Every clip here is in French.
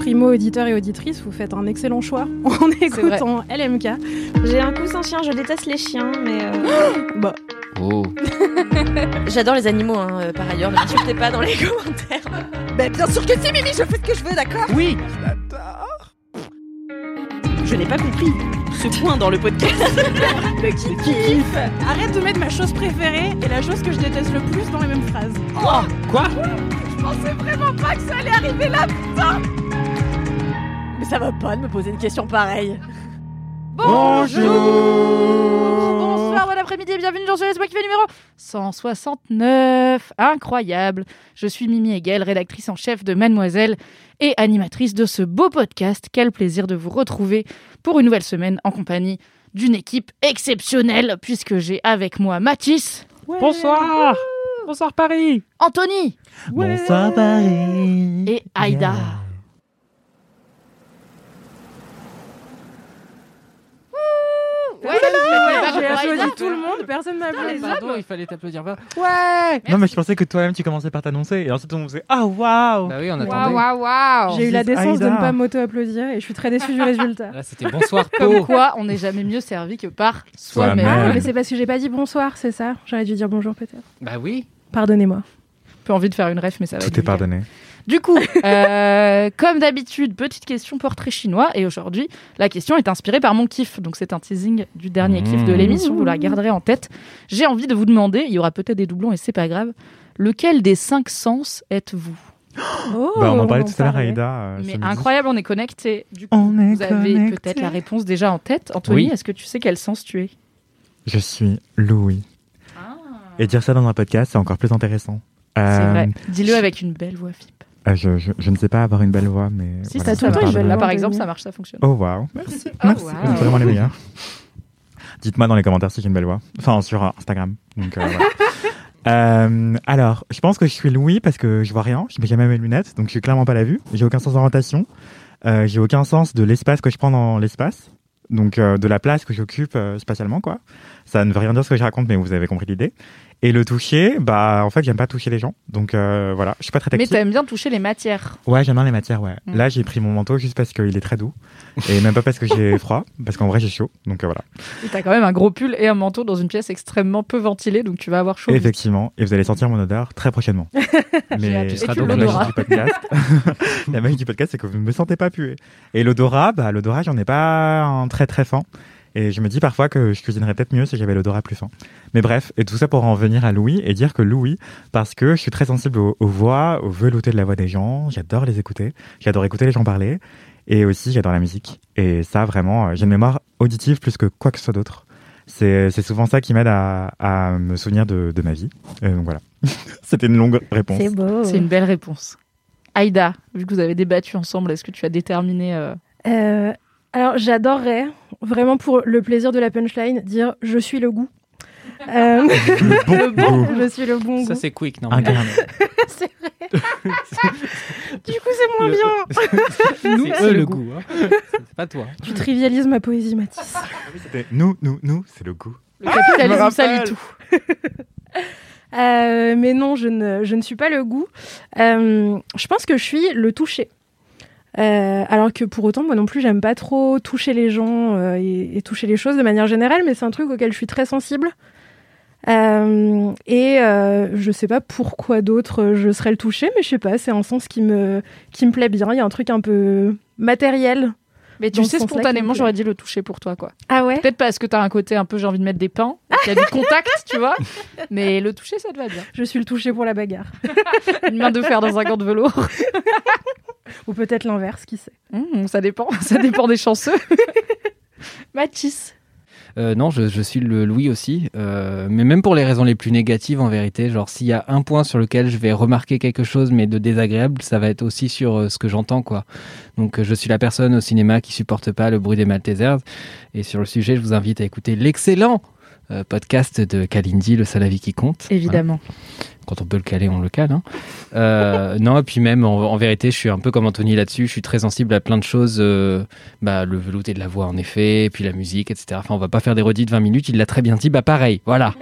Primo auditeur et auditrice, vous faites un excellent choix en écoutant LMK. J'ai un coussin chien, je déteste les chiens, mais. euh, Bah, Oh. J'adore les animaux, hein, euh, par ailleurs, ne m'insultez pas dans les commentaires. bah, bien sûr que si, Mimi, je fais ce que je veux, d'accord? Oui. Je n'ai pas compris. Ce point dans le podcast. Le qui kiffe Arrête de mettre ma chose préférée et la chose que je déteste le plus dans les mêmes phrases. Oh, quoi? Je pensais vraiment pas que ça allait arriver là, putain ça va pas de me poser une question pareille. Bonjour. Bonsoir, bon après-midi et bienvenue dans ce Laisse-moi kiffer numéro 169. Incroyable. Je suis Mimi Hegel, rédactrice en chef de Mademoiselle et animatrice de ce beau podcast. Quel plaisir de vous retrouver pour une nouvelle semaine en compagnie d'une équipe exceptionnelle puisque j'ai avec moi Mathis, Bonsoir. Bonsoir Paris. Anthony Bonsoir Paris. et Aïda. Ouais, J'ai applaudi tout le monde, personne n'a applaudi. Pardon, il fallait t'applaudir. Ouais Non mais je pensais que toi-même tu commençais par t'annoncer et ensuite on faisait ah waouh. Bah oui, on attendait. waouh, waouh J'ai eu la Aïda. décence de ne pas m'auto-applaudir et je suis très déçue du résultat. Là, c'était bonsoir Comme Po. quoi, on n'est jamais mieux servi que par Soi-même. Ah, mais c'est parce que j'ai pas dit bonsoir, c'est ça? J'aurais dû dire bonjour peut-être. Bah oui. Pardonnez-moi. peu envie de faire une ref, mais ça va être Tout est pardonné. Du coup, euh, comme d'habitude, petite question portrait chinois. Et aujourd'hui, la question est inspirée par mon kiff. Donc, c'est un teasing du dernier kiff de Mmh. l'émission. Vous la garderez en tête. J'ai envie de vous demander, il y aura peut-être des doublons et c'est pas grave, lequel des cinq sens êtes-vous? Oh, bah on en parlait tout à l'heure. Aïda. euh, Mais incroyable, on est connecté. Du coup, On est vous avez peut-être la réponse déjà en tête. Anthony, Oui. est-ce que tu sais quel sens tu es? Je suis Louis. Et dire ça dans un podcast c'est encore plus intéressant. C'est Euh, vrai. Dis-le avec une belle voix, Philippe. Euh, je, je, je ne sais pas avoir une belle voix mais. Si, voilà, ça, tout une belle Là, par exemple, ça marche, ça fonctionne. Oh waouh. Merci. Oh, Merci. wow. Vous êtes vraiment les meilleurs. Dites-moi dans les commentaires si j'ai une belle voix. Enfin sur euh, Instagram. Donc euh, voilà. Euh, alors, je pense que je suis Louis parce que je vois rien. Je mets jamais mes lunettes, donc je suis clairement pas la vue. J'ai aucun sens d'orientation. Euh, j'ai aucun sens de l'espace que je prends dans l'espace. Donc euh, de la place que j'occupe euh, spatialement, quoi. Ça ne veut rien dire ce que je raconte, mais vous avez compris l'idée. Et le toucher, bah en fait j'aime pas toucher les gens, donc euh, voilà, je suis pas très Mais tactile. t'aimes bien toucher les matières. Ouais, j'aime bien les matières, ouais. Mm. Là, j'ai pris mon manteau juste parce qu'il est très doux. Et même pas parce que j'ai froid, parce qu'en vrai, j'ai chaud. Donc euh, voilà. T'as quand même un gros pull et un manteau dans une pièce extrêmement peu ventilée, donc tu vas avoir chaud. Effectivement. Et vous allez sentir mon odeur très prochainement. Mais Tu seras donc la magie du podcast, la magie du podcast, c'est que vous ne me sentez pas puer. Et l'odorat, bah, l'odorat, j'en ai pas un très très fin. Et je me dis parfois que je cuisinerais peut-être mieux si j'avais l'odorat plus fin. Mais bref, et tout ça pour en venir à Louis et dire que Louis, parce que je suis très sensible aux, aux voix, aux veloutés de la voix des gens, j'adore les écouter, j'adore écouter les gens parler, et aussi j'adore la musique. Et ça, vraiment, euh, j'ai une mémoire auditive plus que quoi que ce soit d'autre. C'est c'est souvent ça qui m'aide à, à me souvenir de, de ma vie. Euh, donc voilà. C'était une longue réponse. C'est beau. C'est une belle réponse. Aïda, vu que vous avez débattu ensemble, est-ce que tu as déterminé euh, Euh, alors, j'adorerais, vraiment pour le plaisir de la punchline, dire je suis le goût. Euh, Le bon goût. je suis le bon Ça goût. c'est quick, non. C'est vrai. du coup, c'est moins bien. C'est c'est eux le goût. goût. hein. C'est pas toi. Tu trivialises ma poésie, Mathis. C'était nous, nous, nous, c'est le goût. le capitalisme salit tout Euh, mais non, je ne, je ne suis pas le goût. Euh, je pense que je suis le toucher. Euh, alors que pour autant, moi non plus, j'aime pas trop toucher les gens euh, et, et toucher les choses de manière générale, mais c'est un truc auquel je suis très sensible. Euh, et je sais pas pourquoi d'autre je serais le toucher, mais je sais pas, c'est un sens qui me, qui me plaît bien. Il y a un truc un peu matériel. Mais tu sais, spontanément, j'aurais dit le toucher pour toi, quoi. Ah ouais Peut-être parce que t'as un côté un peu, j'ai envie de mettre des pains, il y a du contact, tu vois. Mais le toucher, ça te va bien. Je suis le toucher pour la bagarre. Une main de fer dans un gant de velours. Ou peut-être l'inverse, qui sait. Mmh, ça dépend, ça dépend des chanceux. Mathis. Euh, non, je, je suis le Louis aussi, euh, mais même pour les raisons les plus négatives en vérité. Genre, s'il y a un point sur lequel je vais remarquer quelque chose, mais de désagréable, ça va être aussi sur euh, ce que j'entends, quoi. Donc, euh, je suis la personne au cinéma qui supporte pas le bruit des Maltesers. Et sur le sujet, je vous invite à écouter l'excellent euh, podcast de Kalindi, le seul avis qui compte. Évidemment. quand on peut le caler, on le cale. hein. Euh, non, et puis même, en, en vérité, je suis un peu comme Anthony là-dessus. Je suis très sensible à plein de choses. euh, bah, le velouté de la voix, en effet, et puis la musique, etc. Enfin, on va pas faire des redits de 20 minutes. Il l'a très bien dit. Bah, pareil, voilà.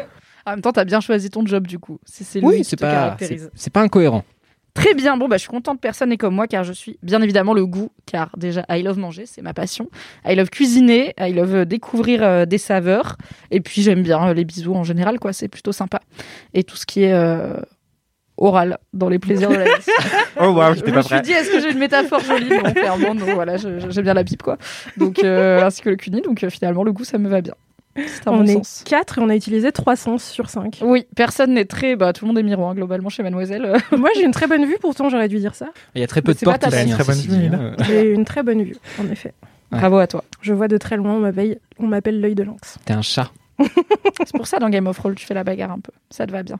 En même temps, t'as bien choisi ton job du coup. Si c'est lui Oui, c'est pas, c'est pas incohérent. Très bien. Bon, bah, je suis contente. Personne n'est comme moi car je suis bien évidemment le goût. Car déjà, I love manger, c'est ma passion. I love cuisiner. I love euh, découvrir euh, des saveurs. Et puis, j'aime bien euh, les bisous en général, quoi. C'est plutôt sympa. Et tout ce qui est euh, oral dans les plaisirs de la vie. Oh waouh, je j'étais me pas suis prêt. dit, est-ce que j'ai une métaphore jolie? Non, clairement, non. Voilà, je- je- j'aime bien la pipe, quoi. Donc, euh, ainsi que le cuni. Donc, euh, finalement, le goût, ça me va bien. Un on bon est sens. 4 et on a utilisé 3 sens sur 5. Oui, personne n'est très. Bah, tout le monde est miroir, globalement, chez Mademoiselle. Moi, j'ai une très bonne vue, pourtant j'aurais dû dire ça. Il y a très peu Mais de portes bête. hein, Très bonne idée. hein. J'ai une très bonne vue, en effet. Ouais. Bravo à toi. Je vois de très loin, on m'appelle, on m'appelle l'œil de lynx. T'es un chat. C'est pour ça, dans Game of Thrones, tu fais la bagarre un peu. Ça te va bien.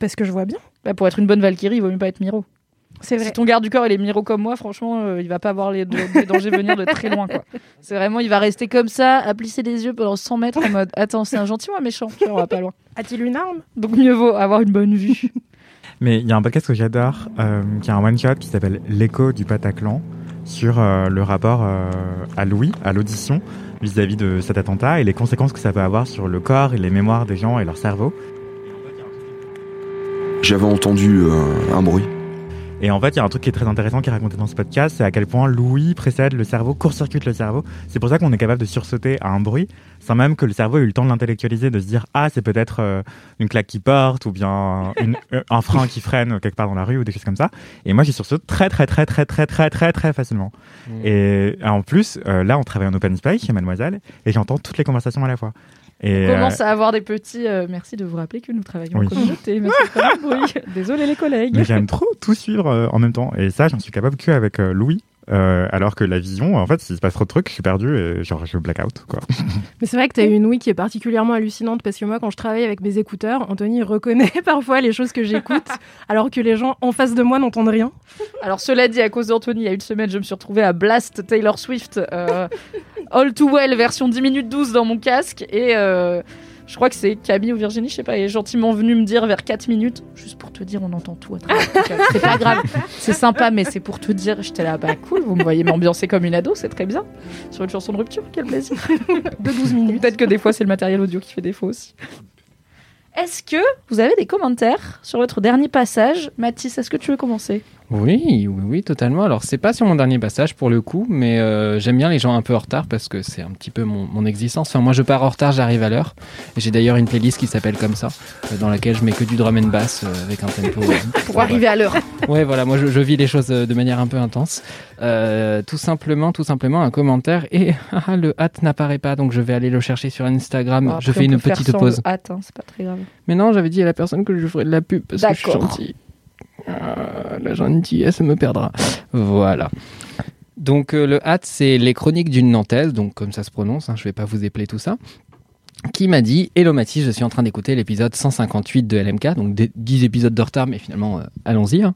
Parce que je vois bien. Bah, pour être une bonne Valkyrie, il vaut mieux pas être Miro. C'est Si ton garde du corps il est Miro comme moi, franchement, euh, il va pas voir les, les dangers venir de très loin. quoi. C'est vraiment, il va rester comme ça, à plisser les yeux pendant 100 mètres en mode Attends, c'est un gentil ou un méchant? Tu vois, on va pas loin. A-t-il une arme? Donc mieux vaut avoir une bonne vue. Mais il y a un podcast que j'adore, euh, qui est un one-shot qui s'appelle L'écho du Bataclan, sur euh, le rapport euh, à Louis, à l'audition, vis-à-vis de cet attentat et les conséquences que ça peut avoir sur le corps et les mémoires des gens et leur cerveau. J'avais entendu euh, un bruit. Et en fait, il y a un truc qui est très intéressant qui est raconté dans ce podcast, c'est à quel point l'ouïe précède le cerveau, court-circuite le cerveau. C'est pour ça qu'on est capable de sursauter à un bruit, sans même que le cerveau ait eu le temps de l'intellectualiser, de se dire ah c'est peut-être euh, une claque qui porte ou bien une- euh, un frein qui freine quelque part dans la rue ou des choses comme ça. Et moi, j'y sursaute très très très très très très très très facilement. Mm. Et en plus, euh, là, on travaille en open space chez Mademoiselle et j'entends toutes les conversations à la fois. Et On euh, commence à avoir des petits. euh, merci de vous rappeler que nous travaillons Oui. en communauté. Désolé les collègues. Mais j'aime trop tout suivre euh, en même temps. Et ça, j'en suis capable que avec euh, Louis. Euh, alors que la vision, en fait, s'il se passe trop de trucs, je suis perdu et genre je blackout. Quoi. Mais c'est vrai que tu as une ouïe qui est particulièrement hallucinante parce que moi, quand je travaille avec mes écouteurs, Anthony reconnaît parfois les choses que j'écoute alors que les gens en face de moi n'entendent rien. Alors cela dit, à cause d'Anthony, il y a une semaine, je me suis retrouvée à Blast Taylor Swift euh, All Too Well version 10 minutes 12 dans mon casque et euh, je crois que c'est Camille ou Virginie, je sais pas, est gentiment venu me dire vers 4 minutes, juste pour te dire, on entend tout à travers. C'est pas grave, c'est sympa, mais c'est pour te dire, j'étais là, bah cool, vous me voyez m'ambiancer comme une ado, c'est très bien. Sur une chanson de rupture, quel plaisir. De 12 minutes. Peut-être que des fois c'est le matériel audio qui fait défaut aussi. Est-ce que vous avez des commentaires sur votre dernier passage? Mathis, est-ce que tu veux commencer? Oui, oui, oui, totalement. Alors, c'est pas sur mon dernier passage pour le coup, mais euh, j'aime bien les gens un peu en retard parce que c'est un petit peu mon, mon existence. Enfin, moi, je pars en retard, j'arrive à l'heure. Et J'ai d'ailleurs une playlist qui s'appelle comme ça, euh, dans laquelle je mets que du drum and bass euh, avec un tempo. Pour arriver à l'heure. Ouais, voilà, moi je, je vis les choses de manière un peu intense. Tout simplement, tout simplement un commentaire et ah, le hâte n'apparaît pas, donc je vais aller le chercher sur Instagram. Bon, je fais une petite pause. hâte, hein, c'est pas très grave. Mais non, j'avais dit à la personne que je ferais de la pub parce que je suis gentil. Ah, la gentillesse me perdra. Voilà. Donc euh, le hâte, c'est les chroniques d'une Nantaise, donc comme ça se prononce, hein, je vais pas vous épeler tout ça, qui m'a dit Hello Mathis, je suis en train d'écouter l'épisode 158 de LMK, donc des- 10 épisodes de retard, mais finalement, euh, allons-y. hein.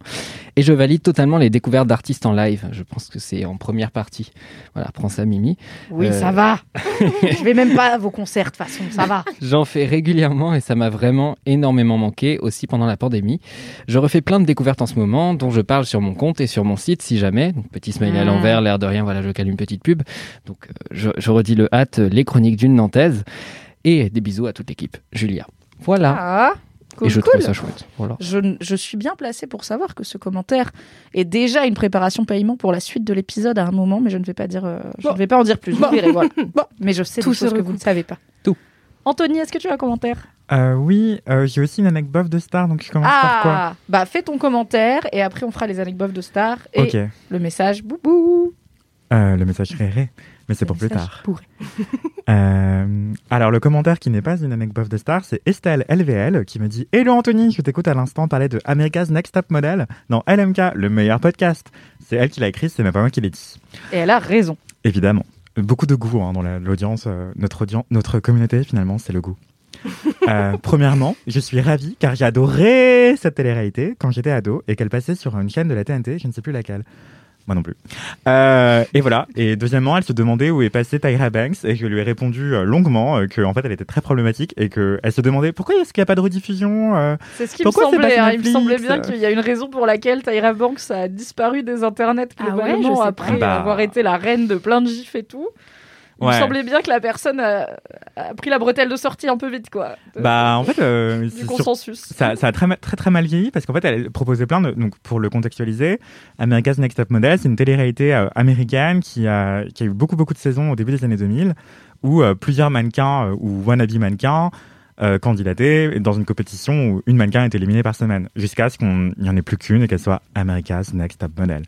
Et je valide totalement les découvertes d'artistes en live. Je pense que c'est en première partie. Voilà, prends ça, Mimi. Oui, Euh, ça va. je vais même pas à vos concerts, de toute façon, ça va. J'en fais régulièrement et ça m'a vraiment énormément manqué aussi pendant la pandémie. Je refais plein de découvertes en ce moment dont je parle sur mon compte et sur mon site si jamais. Donc petit smiley à Mm. l'envers, l'air de rien, voilà, je cale une petite pub. Donc euh, je, je redis le hâte, les chroniques d'une Nantaise et des bisous à toute l'équipe. Julia. Voilà. Ah, cool, et je cool. trouve ça chouette. Voilà. Je, je suis bien placée pour savoir que ce commentaire est déjà une préparation paiement pour la suite de l'épisode à un moment, mais je ne vais pas dire, euh, je Bon. ne vais pas en dire plus. Vous verrez, voilà. Mais je sais Tout des choses que vous ne savez pas. Tout. Anthony, est-ce que tu as un commentaire? Euh, oui, euh, j'ai aussi une anecdote de star, donc je commence par quoi? Ah, bah fais ton commentaire et après on fera les anecdotes de Star et le message boubou. Euh, le message réré, mais c'est pour plus tard. bourré. Euh, alors, le commentaire qui n'est pas une anecdote de star, c'est Estelle LVL qui me dit Hello Anthony, je t'écoute à l'instant parler de America's Next Top Model dans LMK, le meilleur podcast. C'est elle qui l'a écrit, c'est même pas moi qui l'ai dit. Et elle a raison. Évidemment. Beaucoup de goût hein, dans la- l'audience. euh, notre, audience, notre communauté, finalement, c'est le goût. Euh, premièrement, je suis ravie car j'ai adoré cette télé-réalité quand j'étais ado et qu'elle passait sur une chaîne de la TNT, je ne sais plus laquelle. Moi non plus. Euh, et voilà. Et deuxièmement, elle se demandait où est passée Tyra Banks et je lui ai répondu euh, longuement euh, qu'en fait elle était très problématique et qu'elle se demandait pourquoi est-ce qu'il n'y a pas de rediffusion C'est ce qui Pourquoi me semblait. hein. Il me semblait bien qu'il y a une raison pour laquelle Tyra Banks a disparu des internets Ah ouais, globalement après pas. Bah. avoir été la reine de plein de gifs et tout. Il me semblait bien que la personne a, a pris la bretelle de sortie un peu vite, quoi. De- Bah en fait, euh, du sur- consensus. ça, ça a très, très très mal vieilli parce qu'en fait elle proposait plein de donc pour le contextualiser America's Next Top Model c'est une télé-réalité euh, américaine qui a qui a eu beaucoup beaucoup de saisons au début des années 2000 où euh, plusieurs mannequins euh, ou wannabe mannequins euh, candidataient dans une compétition où une mannequin est éliminée par semaine jusqu'à ce qu'il n'y en ait plus qu'une et qu'elle soit America's Next Top Model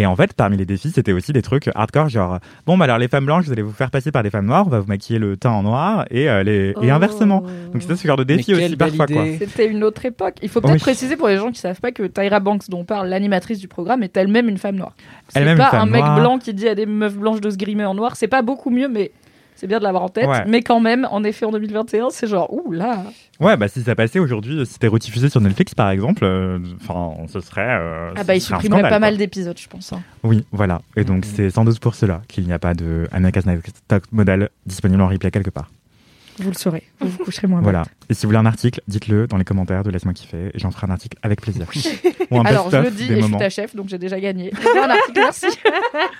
et en fait, parmi les défis, c'était aussi des trucs hardcore, genre bon, bah alors les femmes blanches, vous allez vous faire passer par des femmes noires, on va vous maquiller le teint en noir et, euh, les... et inversement. Donc c'était ce genre de défi aussi parfois. C'était une autre époque. Il faut peut-être Oui. préciser pour les gens qui savent pas que Tyra Banks, dont parle l'animatrice du programme, est elle-même une femme noire. C'est Elle-même pas une femme un mec noire. blanc qui dit à des meufs blanches de se grimer en noir. C'est pas beaucoup mieux, mais c'est bien de l'avoir en tête. Ouais. Mais quand même, en effet, en 2021, c'est genre, ouh là. Ouais, bah si ça passait aujourd'hui, si c'était rediffusé sur Netflix par exemple, euh, enfin, ce serait. euh, Ah bah, il supprimerait scandale, pas quoi. mal d'épisodes, je pense. hein. Oui, voilà. Et donc Mhm. c'est sans doute pour cela qu'il n'y a pas de America's Next Top Model disponible en replay quelque part. Vous le saurez. Vous vous coucherez moins Voilà. Et si vous voulez un article, dites-le dans les commentaires de Laisse-moi kiffer et j'en ferai un article avec plaisir. Ou un Alors, je le dis, et je suis moments. ta chef, donc j'ai déjà gagné. Veux un article, merci.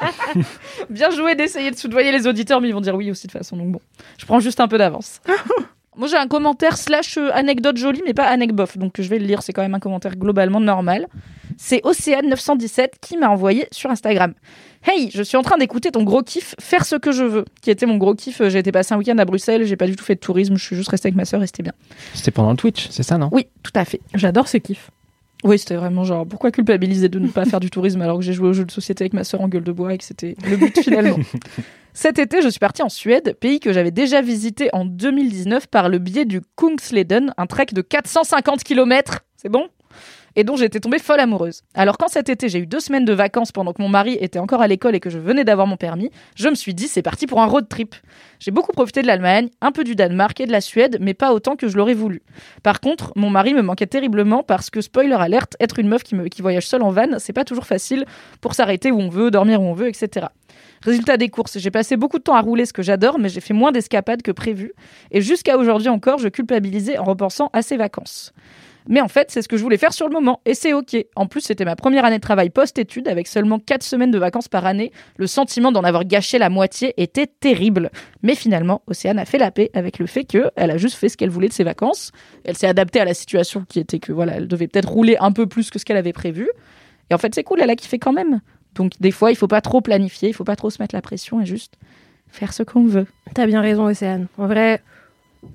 Bien joué d'essayer de soudoyer les auditeurs, mais ils vont dire oui aussi de toute façon, donc bon. Je prends juste un peu d'avance. Moi, j'ai un commentaire slash euh, anecdote jolie, mais pas anecbof, donc je vais le lire. C'est quand même un commentaire globalement normal. C'est Océane917 qui m'a envoyé sur Instagram. Hey, je suis en train d'écouter ton gros kiff Faire ce que je veux, qui était mon gros kiff. J'ai été passer un week-end à Bruxelles, j'ai pas du tout fait de tourisme, je suis juste restée avec ma sœur et c'était bien. C'était pendant le Twitch, c'est ça, non? Oui, tout à fait. J'adore ce kiff. Oui, c'était vraiment genre, pourquoi culpabiliser de ne pas faire du tourisme alors que j'ai joué au jeu de société avec ma sœur en gueule de bois et que c'était le but finalement. Cet été, je suis partie en Suède, pays que j'avais déjà visité en 2019 par le biais du Kungsleden, un trek de 450 km, c'est bon? Et dont j'étais tombée folle amoureuse. Alors quand cet été j'ai eu deux semaines de vacances pendant que mon mari était encore à l'école et que je venais d'avoir mon permis, je me suis dit c'est parti pour un road trip. J'ai beaucoup profité de l'Allemagne, un peu du Danemark et de la Suède, mais pas autant que je l'aurais voulu. Par contre, mon mari me manquait terriblement parce que, spoiler alerte, être une meuf qui, voyage seule en van, c'est pas toujours facile pour s'arrêter où on veut, dormir où on veut, etc. Résultat des courses, j'ai passé beaucoup de temps à rouler ce que j'adore, mais j'ai fait moins d'escapades que prévu. Et jusqu'à aujourd'hui encore, je culpabilisais en repensant à ces vacances. Mais en fait, c'est ce que je voulais faire sur le moment, et c'est ok. En plus, c'était ma première année de travail post-études, avec seulement 4 semaines de vacances par année. Le sentiment d'en avoir gâché la moitié était terrible. Mais finalement, Océane a fait la paix avec le fait qu'elle a juste fait ce qu'elle voulait de ses vacances. Elle s'est adaptée à la situation qui était que voilà, elle devait peut-être rouler un peu plus que ce qu'elle avait prévu. Et en fait, c'est cool, elle a kiffé quand même. Donc des fois, il faut pas trop planifier, il faut pas trop se mettre la pression et juste faire ce qu'on veut. T'as bien raison, Océane. En vrai,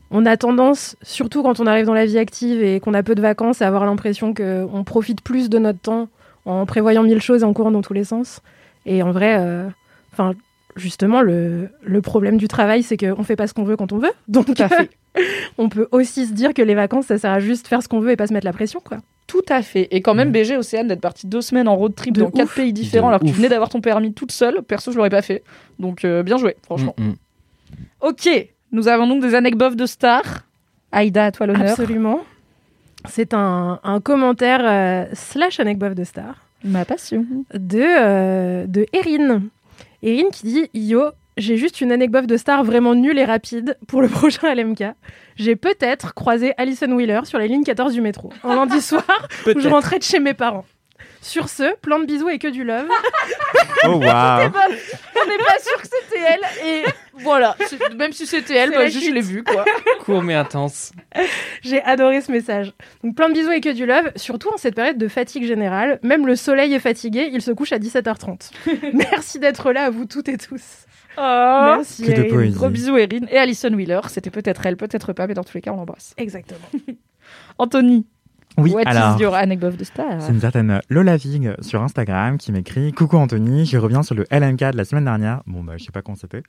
on a tendance, surtout quand on arrive dans la vie active et qu'on a peu de vacances, à avoir l'impression qu'on profite plus de notre temps en prévoyant mille choses et en courant dans tous les sens. Et en vrai, euh, enfin, justement, le, le problème du travail, c'est qu'on fait pas ce qu'on veut quand on veut. Donc, Tout à fait. on peut aussi se dire que les vacances, ça sert à juste faire ce qu'on veut et pas se mettre la pression, quoi. Tout à fait. Et quand même, BG Océane d'être partie deux semaines en road trip De dans ouf. quatre pays différents alors que tu venais d'avoir ton permis toute seule. Perso, je l'aurais pas fait. Donc euh, bien joué, franchement. Mm, mm. Ok, nous avons donc des anecdotes de stars. Aïda, à toi l'honneur. Absolument. C'est un, un commentaire euh, slash anecdote de star. Ma passion. de, euh, de Erin. Erin qui dit Yo, j'ai juste une anecdote de star vraiment nulle et rapide pour le prochain LMK. J'ai peut-être croisé Alison Wheeler sur la ligne 14 du métro un lundi soir où je rentrais de chez mes parents. Sur ce, plein de bisous et que du love. Oh waouh On n'est pas sûr que c'était elle. Et voilà, même si c'était elle, bah, la juste je l'ai vue quoi. Court mais intense. J'ai adoré ce message. Donc plein de bisous et que du love, surtout en cette période de fatigue générale. Même le soleil est fatigué, il se couche à 17h30. Merci d'être là à vous toutes et tous. Oh. Merci. Erin. Gros bisous Erin et Alison Wheeler. C'était peut-être elle, peut-être pas, mais dans tous les cas, on l'embrasse. Exactement. Anthony, Oui, What alors. is your anecdote de star? C'est une certaine Lola Vig sur Instagram qui m'écrit Coucou Anthony, je reviens sur le LMK de la semaine dernière. Bon, bah, je sais pas quand c'était.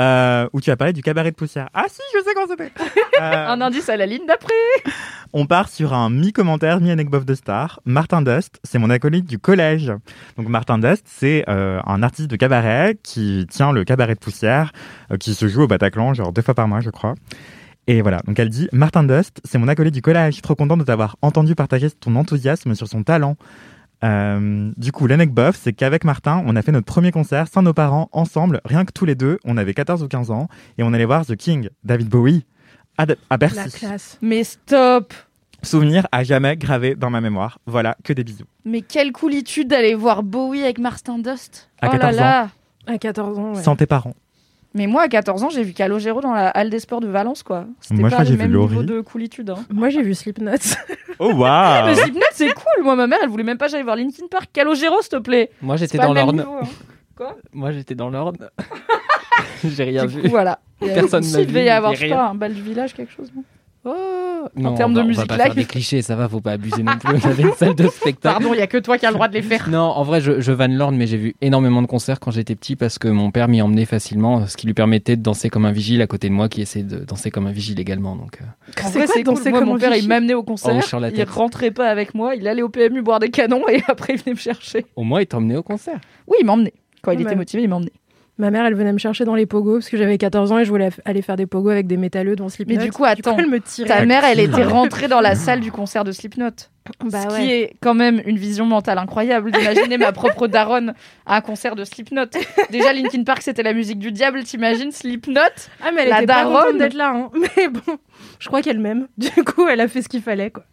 Euh, où tu as parlé du cabaret de poussière. Ah, si, je sais quand c'était. Euh, Un indice à la ligne d'après. on part sur un mi-commentaire, mi-anecdote de star. Martin Dust, c'est mon acolyte du collège. Donc, Martin Dust, c'est euh, un artiste de cabaret qui tient le cabaret de poussière, euh, qui se joue au Bataclan, genre deux fois par mois, je crois. Et voilà, donc elle dit Martin Dust, c'est mon acolyte du collège. Trop content de t'avoir entendu partager ton enthousiasme sur son talent. Euh, du coup, l'anecdote, c'est qu'avec Martin, on a fait notre premier concert sans nos parents, ensemble, rien que tous les deux. On avait 14 ou 15 ans et on allait voir The King, David Bowie, à, à La Bercy. classe. Mais stop Souvenir à jamais gravé dans ma mémoire. Voilà, que des bisous. Mais quelle coolitude d'aller voir Bowie avec Martin Dust À Oh là 14 ans. là À 14 ans, ouais. Sans tes parents. Mais moi, à 14 ans, j'ai vu Calogero dans la halle des sports de Valence, quoi. C'était Moi, pas le j'ai vu même niveau de coolitude. Hein. Moi, j'ai vu Slipknot. Oh waouh Mais Slipknot, c'est cool. Moi, ma mère, elle voulait même pas que j'aille voir Linkin Park. Calogero, s'il te plaît. Moi, j'étais dans l'ordre. hein. Moi, j'étais dans l'ordre. J'ai rien Du vu. coup, voilà. Personne il devait vu, y avoir, je sais pas, un bal du village, quelque chose. non? Non, termes on de musique on va pas faire des clichés, ça va, faut pas abuser non plus. On avait une salle de spectacle. Pardon, il y a que toi qui as le droit de les faire. Non, en vrai, je, je vanne l'ordre, mais j'ai vu énormément de concerts quand j'étais petit parce que mon père m'y emmenait facilement, ce qui lui permettait de danser comme un vigile à côté de moi qui essaie de danser comme un vigile également. Donc, euh, En C'est vrai, quoi c'est danser cool. Moi, comme mon un père, il vigile m'amenait au concert. Oh, il rentrait pas avec moi. Il allait au PMU boire des canons et après, il venait me chercher. au moins, il t'emmenait au concert. Oui, il m'emmenait. Quand il Ouais. était motivé, il m'emmenait. Ma mère, elle venait me chercher dans les pogos parce que j'avais 14 ans et je voulais aller faire des pogos avec des métalleux dans Slipknot. Mais du coup, attends, elle me. Ta mère, elle était rentrée dans la salle du concert de Slipknot. Bah ce ouais. qui est quand même une vision mentale incroyable d'imaginer ma propre daronne à un concert de Slipknot. Déjà, Linkin Park, c'était la musique du diable, t'imagines Slipknot? Ah, mais elle La était pas daronne. contente d'être là. hein. Mais bon, je crois qu'elle m'aime. Du coup, elle a fait ce qu'il fallait. Quoi.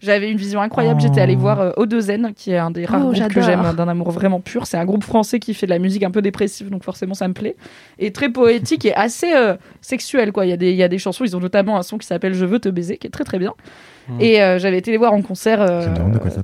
J'avais une vision incroyable. Oh. J'étais allée voir euh, qui est un des rares Oh, groupes que j'aime hein, d'un amour vraiment pur. C'est un groupe français qui fait de la musique un peu dépressive, donc forcément ça me plaît. Et très poétique et assez euh, sexuel. Quoi. Il, y a des, il y a des chansons, ils ont notamment un son qui s'appelle Je veux te baiser, qui est très très bien. Mm. Et euh, j'avais été les voir en concert euh,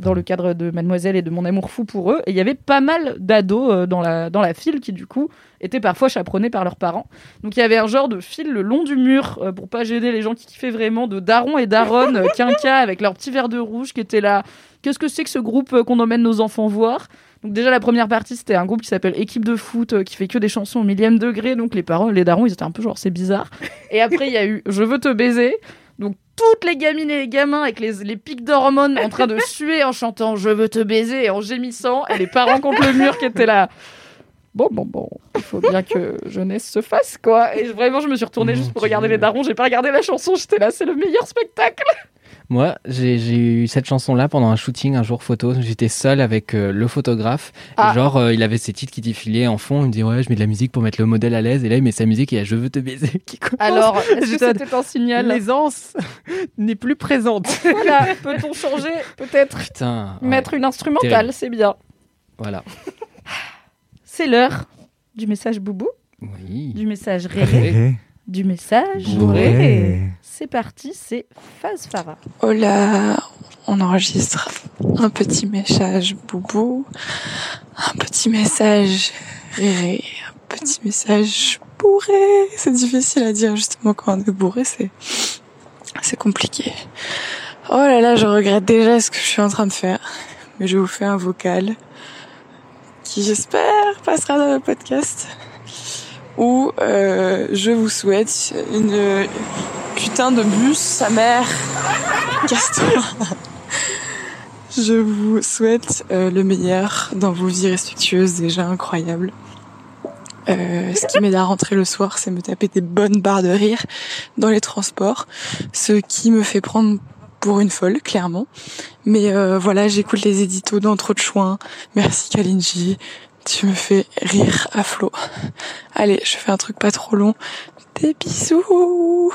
dans le cadre de Mademoiselle et de mon amour fou pour eux. Et il y avait pas mal d'ados euh, dans, la, dans la file qui, du coup, étaient parfois chaperonnés par leurs parents. Donc il y avait un genre de fil le long du mur euh, pour pas gêner les gens qui kiffaient vraiment de darons et daronnes euh, quinca avec leur petit verre de rouge qui était là. Qu'est-ce que c'est que ce groupe euh, qu'on emmène nos enfants voir? Donc déjà la première partie c'était un groupe qui s'appelle Équipe de foot qui fait que des chansons au millième degré donc les parents les darons ils étaient un peu genre c'est bizarre et après il y a eu Je veux te baiser toutes les gamines et les gamins avec les, les pics d'hormones en train de suer en chantant Je veux te baiser et en gémissant et les parents contre le mur qui étaient là Bon, bon, bon, il faut bien que jeunesse se fasse, quoi. Et vraiment, je me suis retournée Mon juste pour Dieu. regarder les darons. J'ai pas regardé la chanson, j'étais là, c'est le meilleur spectacle. Moi, j'ai eu cette chanson-là pendant un shooting, un jour photo. J'étais seul avec euh, le photographe. Et Ah. genre, euh, il avait ses titres qui défilaient en fond. Il me dit Ouais, je mets de la musique pour mettre le modèle à l'aise. Et là, il met sa musique et il y a Je veux te baiser qui commence. Alors, est-ce que J'étais- c'était un signal L'aisance n'est plus présente. Voilà, peut-on changer Peut-être? Putain. ouais. mettre une instrumentale, c'est bien. Voilà. C'est l'heure du message boubou, Oui. du message ré, Ré, du message. C'est parti, c'est Phase Farah. Oh là, on enregistre un petit message boubou, un petit message réré, un petit message bourré. C'est difficile à dire justement quand on est bourré, c'est c'est compliqué. Oh là là, je regrette déjà ce que je suis en train de faire, mais je vous fais un vocal qui j'espère passera dans le podcast où euh, je vous souhaite une putain de bus, sa mère. Casse-toi. Je vous souhaite euh, le meilleur dans vos vies respectueuses, déjà incroyables. Euh, ce qui m'aide à rentrer le soir, c'est me taper des bonnes barres de rire dans les transports, ce qui me fait prendre pour une folle, clairement. Mais euh, voilà, j'écoute les éditos dans Trop de Chouin. Merci Kalinji, tu me fais rire à flot. Allez, je fais un truc pas trop long. Des bisous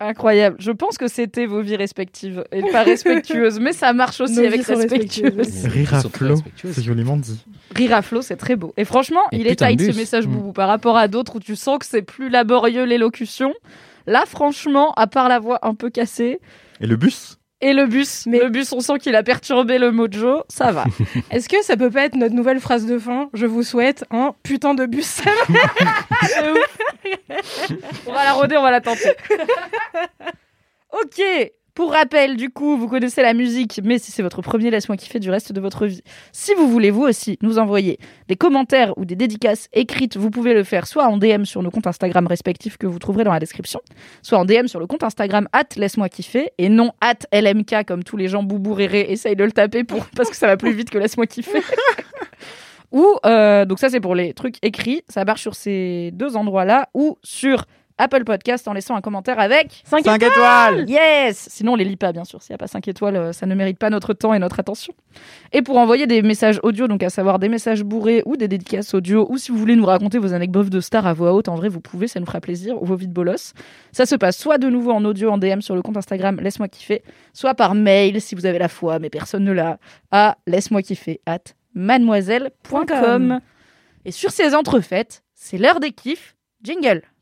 Incroyable. Je pense que c'était vos vies respectives et pas respectueuses, mais ça marche aussi Nos avec respectueuse. respectueuses. Rire à flot, c'est joliment dit. Rire à flot, c'est très beau. Et franchement, Et il est tight ce message Mm. boubou par rapport à d'autres où tu sens que c'est plus laborieux l'élocution. Là, franchement, à part la voix un peu cassée Et le bus? Et le bus, Mais- le bus, on sent qu'il a perturbé le mojo, ça va. Est-ce que ça peut pas être notre nouvelle phrase de fin? Je vous souhaite un putain de bus. On va la roder, on va la tenter. ok, Pour rappel, du coup, vous connaissez la musique, mais si c'est votre premier, laisse-moi kiffer du reste de votre vie. Si vous voulez, vous aussi, nous envoyer des commentaires ou des dédicaces écrites, vous pouvez le faire soit en DM sur nos comptes Instagram respectifs que vous trouverez dans la description, soit en DM sur le compte Instagram at laisse-moi kiffer et non at LMK comme tous les gens boubou réré essayent de le taper pour, parce que ça va plus vite que laisse-moi kiffer. ou, euh, donc ça c'est pour les trucs écrits, ça marche sur ces deux endroits-là, ou sur Apple Podcast en laissant un commentaire avec 5 5 étoiles Yes Sinon, on les lit pas, bien sûr. S'il n'y a pas 5 étoiles, euh, ça ne mérite pas notre temps et notre attention. Et pour envoyer des messages audio, donc à savoir des messages bourrés ou des dédicaces audio, ou si vous voulez nous raconter vos anecdotes de stars à voix haute, en vrai, vous pouvez, ça nous fera plaisir, ou vos vides bolos. Ça se passe soit de nouveau en audio, en DM sur le compte Instagram Laisse-moi kiffer, soit par mail, si vous avez la foi, mais personne ne l'a, à laisse-moi kiffer, at mademoiselle.com. Et sur ces entrefaites, c'est l'heure des kiffs. Jingle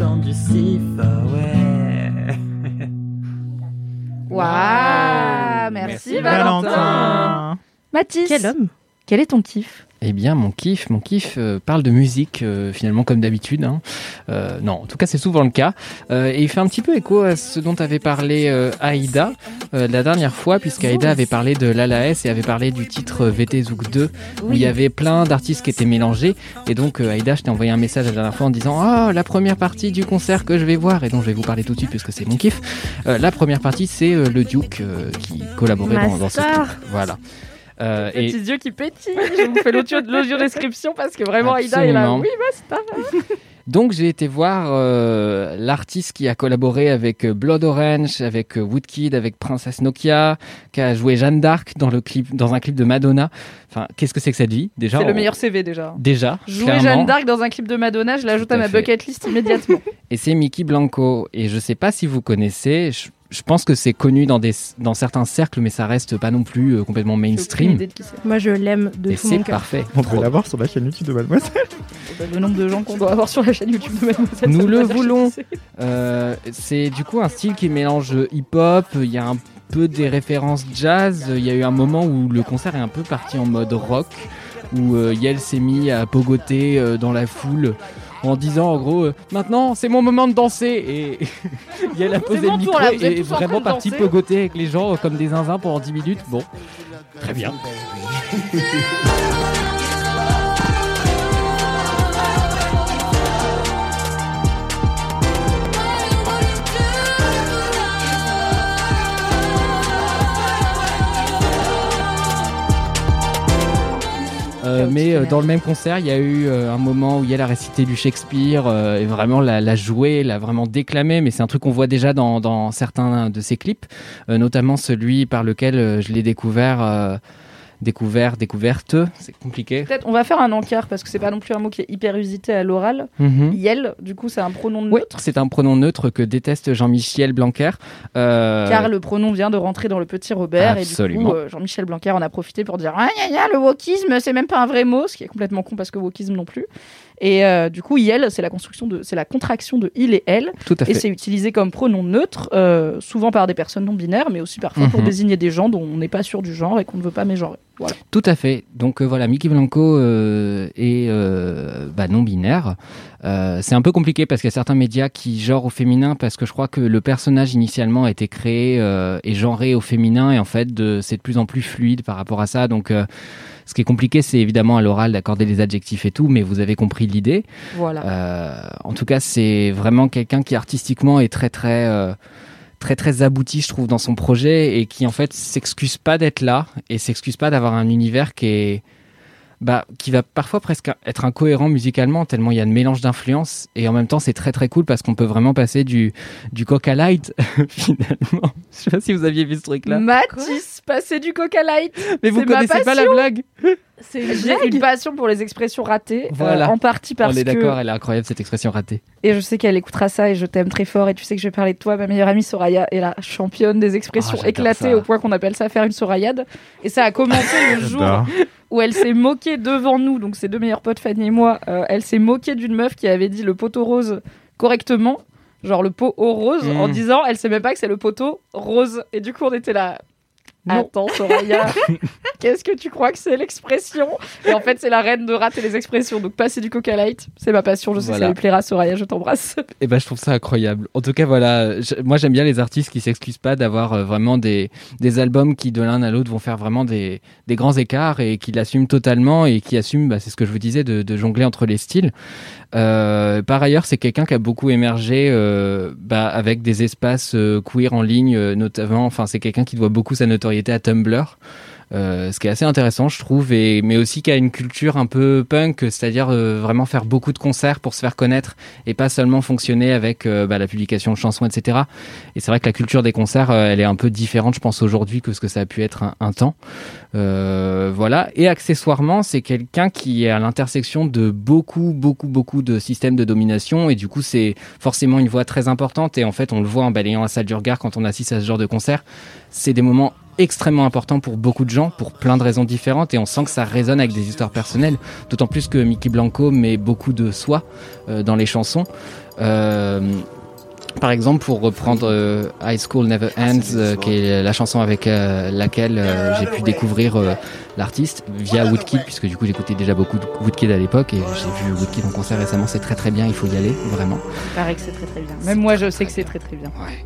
du sif, ah ouais. Waouh Merci, Valentin. Mathis, Quel homme quel est ton kiff Eh bien, mon kiff, mon kiff euh, parle de musique, euh, finalement, comme d'habitude. hein. Euh, non, en tout cas, c'est souvent le cas. Et il fait un petit peu écho à ce dont avait parlé Aïda la dernière fois, puisqu'Aïda avait parlé de l'ALAS et avait parlé du titre VT Zouk 2, où il y avait plein d'artistes qui étaient mélangés. Et donc, Aïda, je t'ai envoyé un message la dernière fois en disant Ah, la première partie du concert que je vais voir, et dont je vais vous parler tout de suite, puisque c'est mon kiff. La première partie, c'est le Duke qui collaborait dans, dans ce clip. Voilà. Euh, et petits yeux qui pétillent. Je vous fais l'audio description parce que vraiment, Aïda est là. Oui, Master. Donc j'ai été voir euh, l'artiste qui a collaboré avec euh, Blood Orange, avec Woodkid, avec Princess Nokia, qui a joué Jeanne d'Arc dans le clip, dans un clip de Madonna. Enfin, qu'est-ce que c'est que cette vie déjà? C'est le meilleur CV déjà. Déjà. Jouer. Jeanne d'Arc dans un clip de Madonna, je l'ajoute à à ma bucket list immédiatement. Et c'est Mickey Blanco. Et je sais pas si vous connaissez. Je, je pense que c'est connu dans des dans certains cercles, mais ça reste pas non plus euh, complètement mainstream. c'est. Moi, je l'aime de Et tout c'est mon cœur. parfait. On peut l'avoir sur la chaîne YouTube de Mademoiselle. Le nombre de gens qu'on doit avoir sur la chaîne YouTube de Mademoiselle. Nous le voulons. c'est. Euh, c'est du coup un style qui mélange hip-hop, il y a un peu des références jazz, il y a eu un moment où le concert est un peu parti en mode rock, où euh, Yel s'est mis à pogoter euh, dans la foule en disant en gros euh, maintenant c'est mon moment de danser et Yel a posé mon le tour, micro là, et vraiment parti pogoter avec les gens comme des zinzins pendant 10 minutes. Bon, très bien. Euh, mais euh, dans le même concert, il y a eu euh, un moment où Yel a récité du Shakespeare et vraiment l'a, l'a joué, l'a vraiment déclamé. Mais c'est un truc qu'on voit déjà dans, dans certains de ses clips, notamment celui par lequel je l'ai découvert, découvert, découverte. C'est compliqué. Peut-être on va faire un encart parce que c'est pas non plus un mot qui est hyper usité à l'oral. Mhm. Yel, du coup, c'est un pronom neutre. c'est un pronom neutre que déteste Jean-Michel Blanquer. Euh, Car le pronom vient de rentrer dans le petit Robert et du Absolument. coup euh, Jean-Michel Blanquer en a profité pour dire ah le wokisme c'est même pas un vrai mot ce qui est complètement con parce que wokisme non plus et euh, du coup il c'est la construction de c'est la contraction de il et elle tout à et fait. c'est utilisé comme pronom neutre euh, souvent par des personnes non binaires mais aussi parfois pour Mhm. désigner des gens dont on n'est pas sûr du genre et qu'on ne veut pas mégenrer voilà Tout à fait. Donc euh, voilà, Mickey Blanco euh, est euh, bah, non binaire. C'est un peu compliqué parce qu'il y a certains médias qui genrent au féminin parce que je crois que le personnage initialement a été créé et genré au féminin et en fait de, c'est de plus en plus fluide par rapport à ça. Donc ce qui est compliqué, c'est évidemment à l'oral d'accorder des adjectifs et tout, mais vous avez compris l'idée. voilà Euh, en tout cas, c'est vraiment quelqu'un qui artistiquement est très très euh, très très abouti, je trouve, dans son projet et qui en fait s'excuse pas d'être là et s'excuse pas d'avoir un univers qui est bah, qui va parfois presque être incohérent musicalement tellement il y a de mélange d'influences et en même temps c'est très très cool parce qu'on peut vraiment passer du du Coca Light finalement. Je sais pas si vous aviez vu ce truc là. Mathis passer du Coca Light Mais vous connaissez pas la blague? C'est une J'ai blague une passion pour les expressions ratées, euh, en partie parce On est que d'accord, elle est incroyable cette expression ratée. et je sais qu'elle écoutera ça et je t'aime très fort et tu sais que je vais parler de toi. Ma meilleure amie Soraya est la championne des expressions Ah, éclatées ça. au point qu'on appelle ça faire une Sorayade. Et ça a commencé le jour où elle s'est moquée devant nous, donc ses deux meilleurs potes Fanny et moi, euh, elle s'est moquée d'une meuf qui avait dit le poteau rose correctement, genre le pot au rose, Mm. en disant elle sait même pas que c'est le poteau rose. Et du coup on était là. Non. Attends Soraya, qu'est-ce que tu crois que c'est l'expression? Et en fait c'est la reine de rater les expressions, donc passer du coca light, c'est ma passion, je sais Voilà. que ça lui plaira Soraya, je t'embrasse. Et ben je trouve ça incroyable. En tout cas voilà, je- moi j'aime bien les artistes qui s'excusent pas d'avoir euh, vraiment des, des albums qui de l'un à l'autre vont faire vraiment des, des grands écarts et qui l'assument totalement et qui assument, bah, c'est ce que je vous disais, de, de jongler entre les styles. Euh, par ailleurs, c'est quelqu'un qui a beaucoup émergé euh, bah, avec des espaces euh, queer en ligne, euh, notamment. Enfin, c'est quelqu'un qui doit beaucoup sa notoriété à Tumblr. Euh, ce qui est assez intéressant, je trouve, et mais aussi qui a une culture un peu punk, c'est-à-dire euh, vraiment faire beaucoup de concerts pour se faire connaître et pas seulement fonctionner avec euh, bah, la publication de chansons, etc. Et c'est vrai que la culture des concerts, elle est un peu différente, je pense, aujourd'hui que ce que ça a pu être un, un temps. Voilà. Et accessoirement, c'est quelqu'un qui est à l'intersection de beaucoup, beaucoup, beaucoup de systèmes de domination. Et du coup, c'est forcément une voix très importante. Et en fait, on le voit en balayant la salle du regard quand on assiste à ce genre de concert. C'est des moments extrêmement importants pour beaucoup de gens, pour plein de raisons différentes. Et on sent que ça résonne avec des histoires personnelles. D'autant plus que Mickey Blanco met beaucoup de soi euh, dans les chansons. Euh, par exemple, pour reprendre euh, High School Never Ends, euh, qui est la chanson avec euh, laquelle euh, j'ai pu découvrir euh, l'artiste via Woodkid, puisque du coup j'écoutais déjà beaucoup de Woodkid à l'époque et j'ai vu Woodkid en concert récemment. C'est très très bien, il faut y aller, vraiment. Il paraît que c'est très très bien. Même moi, je sais que c'est très très bien. Ouais.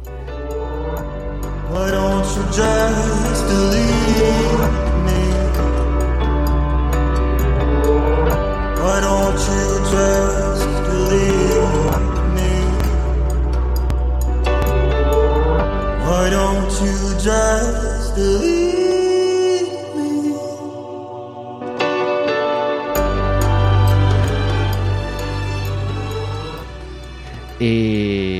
Why don't you just believe me? Why don't you just believe me? Why don't you just believe me? Et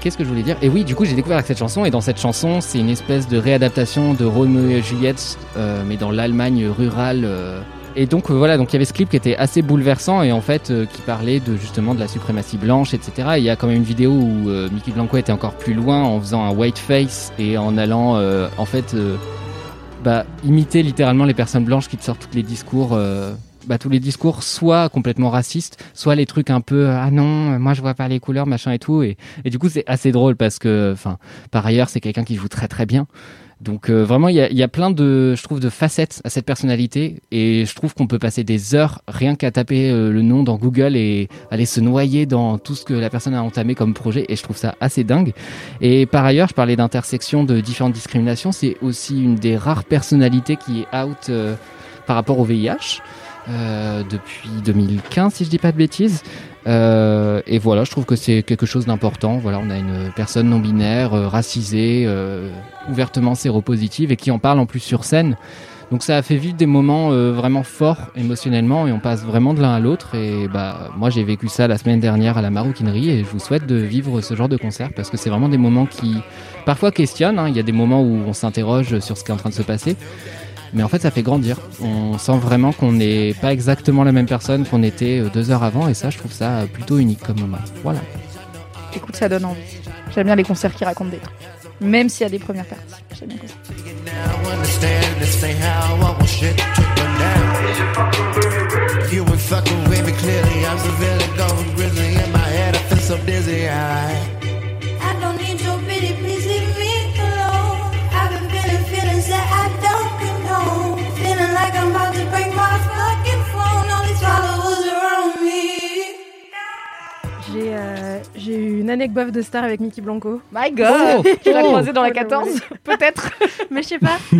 qu'est-ce que je voulais dire? Et oui, du coup, j'ai découvert avec cette chanson. Et dans cette chanson, c'est une espèce de réadaptation de Roméo et Juliette, euh, mais dans l'Allemagne rurale. euh. Et donc euh, voilà, donc il y avait ce clip qui était assez bouleversant et en fait qui parlait de justement de la suprématie blanche, etc. Et il y a quand même une vidéo où Mickey Blanco était encore plus loin en faisant un white face et en allant en fait bah, imiter littéralement les personnes blanches qui te sortent tous les discours. Bah, tous les discours soit complètement racistes, soit les trucs un peu ah non, moi je vois pas les couleurs, machin et tout. Et, et du coup, c'est assez drôle parce que, enfin, par ailleurs, c'est quelqu'un qui joue très très bien. Donc euh, vraiment, il y a, y a plein de, je trouve, de facettes à cette personnalité, et je trouve qu'on peut passer des heures rien qu'à taper euh, le nom dans Google et aller se noyer dans tout ce que la personne a entamé comme projet, et je trouve ça assez dingue. Et par ailleurs, je parlais d'intersection de différentes discriminations, c'est aussi une des rares personnalités qui est out euh, par rapport au VIH. Euh, depuis 2015, si je dis pas de bêtises. Euh, et voilà, je trouve que c'est quelque chose d'important. Voilà, on a une personne non binaire, euh, racisée, ouvertement séropositive et qui en parle en plus sur scène. Donc ça a fait vivre des moments vraiment forts émotionnellement et on passe vraiment de l'un à l'autre. Et bah moi j'ai vécu ça la semaine dernière à la Maroquinerie et je vous souhaite de vivre ce genre de concert parce que c'est vraiment des moments qui parfois questionnent. hein. Il y a des moments où on s'interroge sur ce qui est en train de se passer. Mais en fait, ça fait grandir. On sent vraiment qu'on n'est pas exactement la même personne qu'on était euh, deux heures avant, et ça, je trouve ça plutôt unique comme moment. Voilà. Écoute, ça donne envie. J'aime bien les concerts qui racontent des trucs. Même s'il y a des premières parties. J'aime bien ça. J'ai euh, j'ai eu une anecdote de star avec Mickey Blanco. My God Tu l'as croisé dans la Oh, 14 Peut-être Mais je sais pas.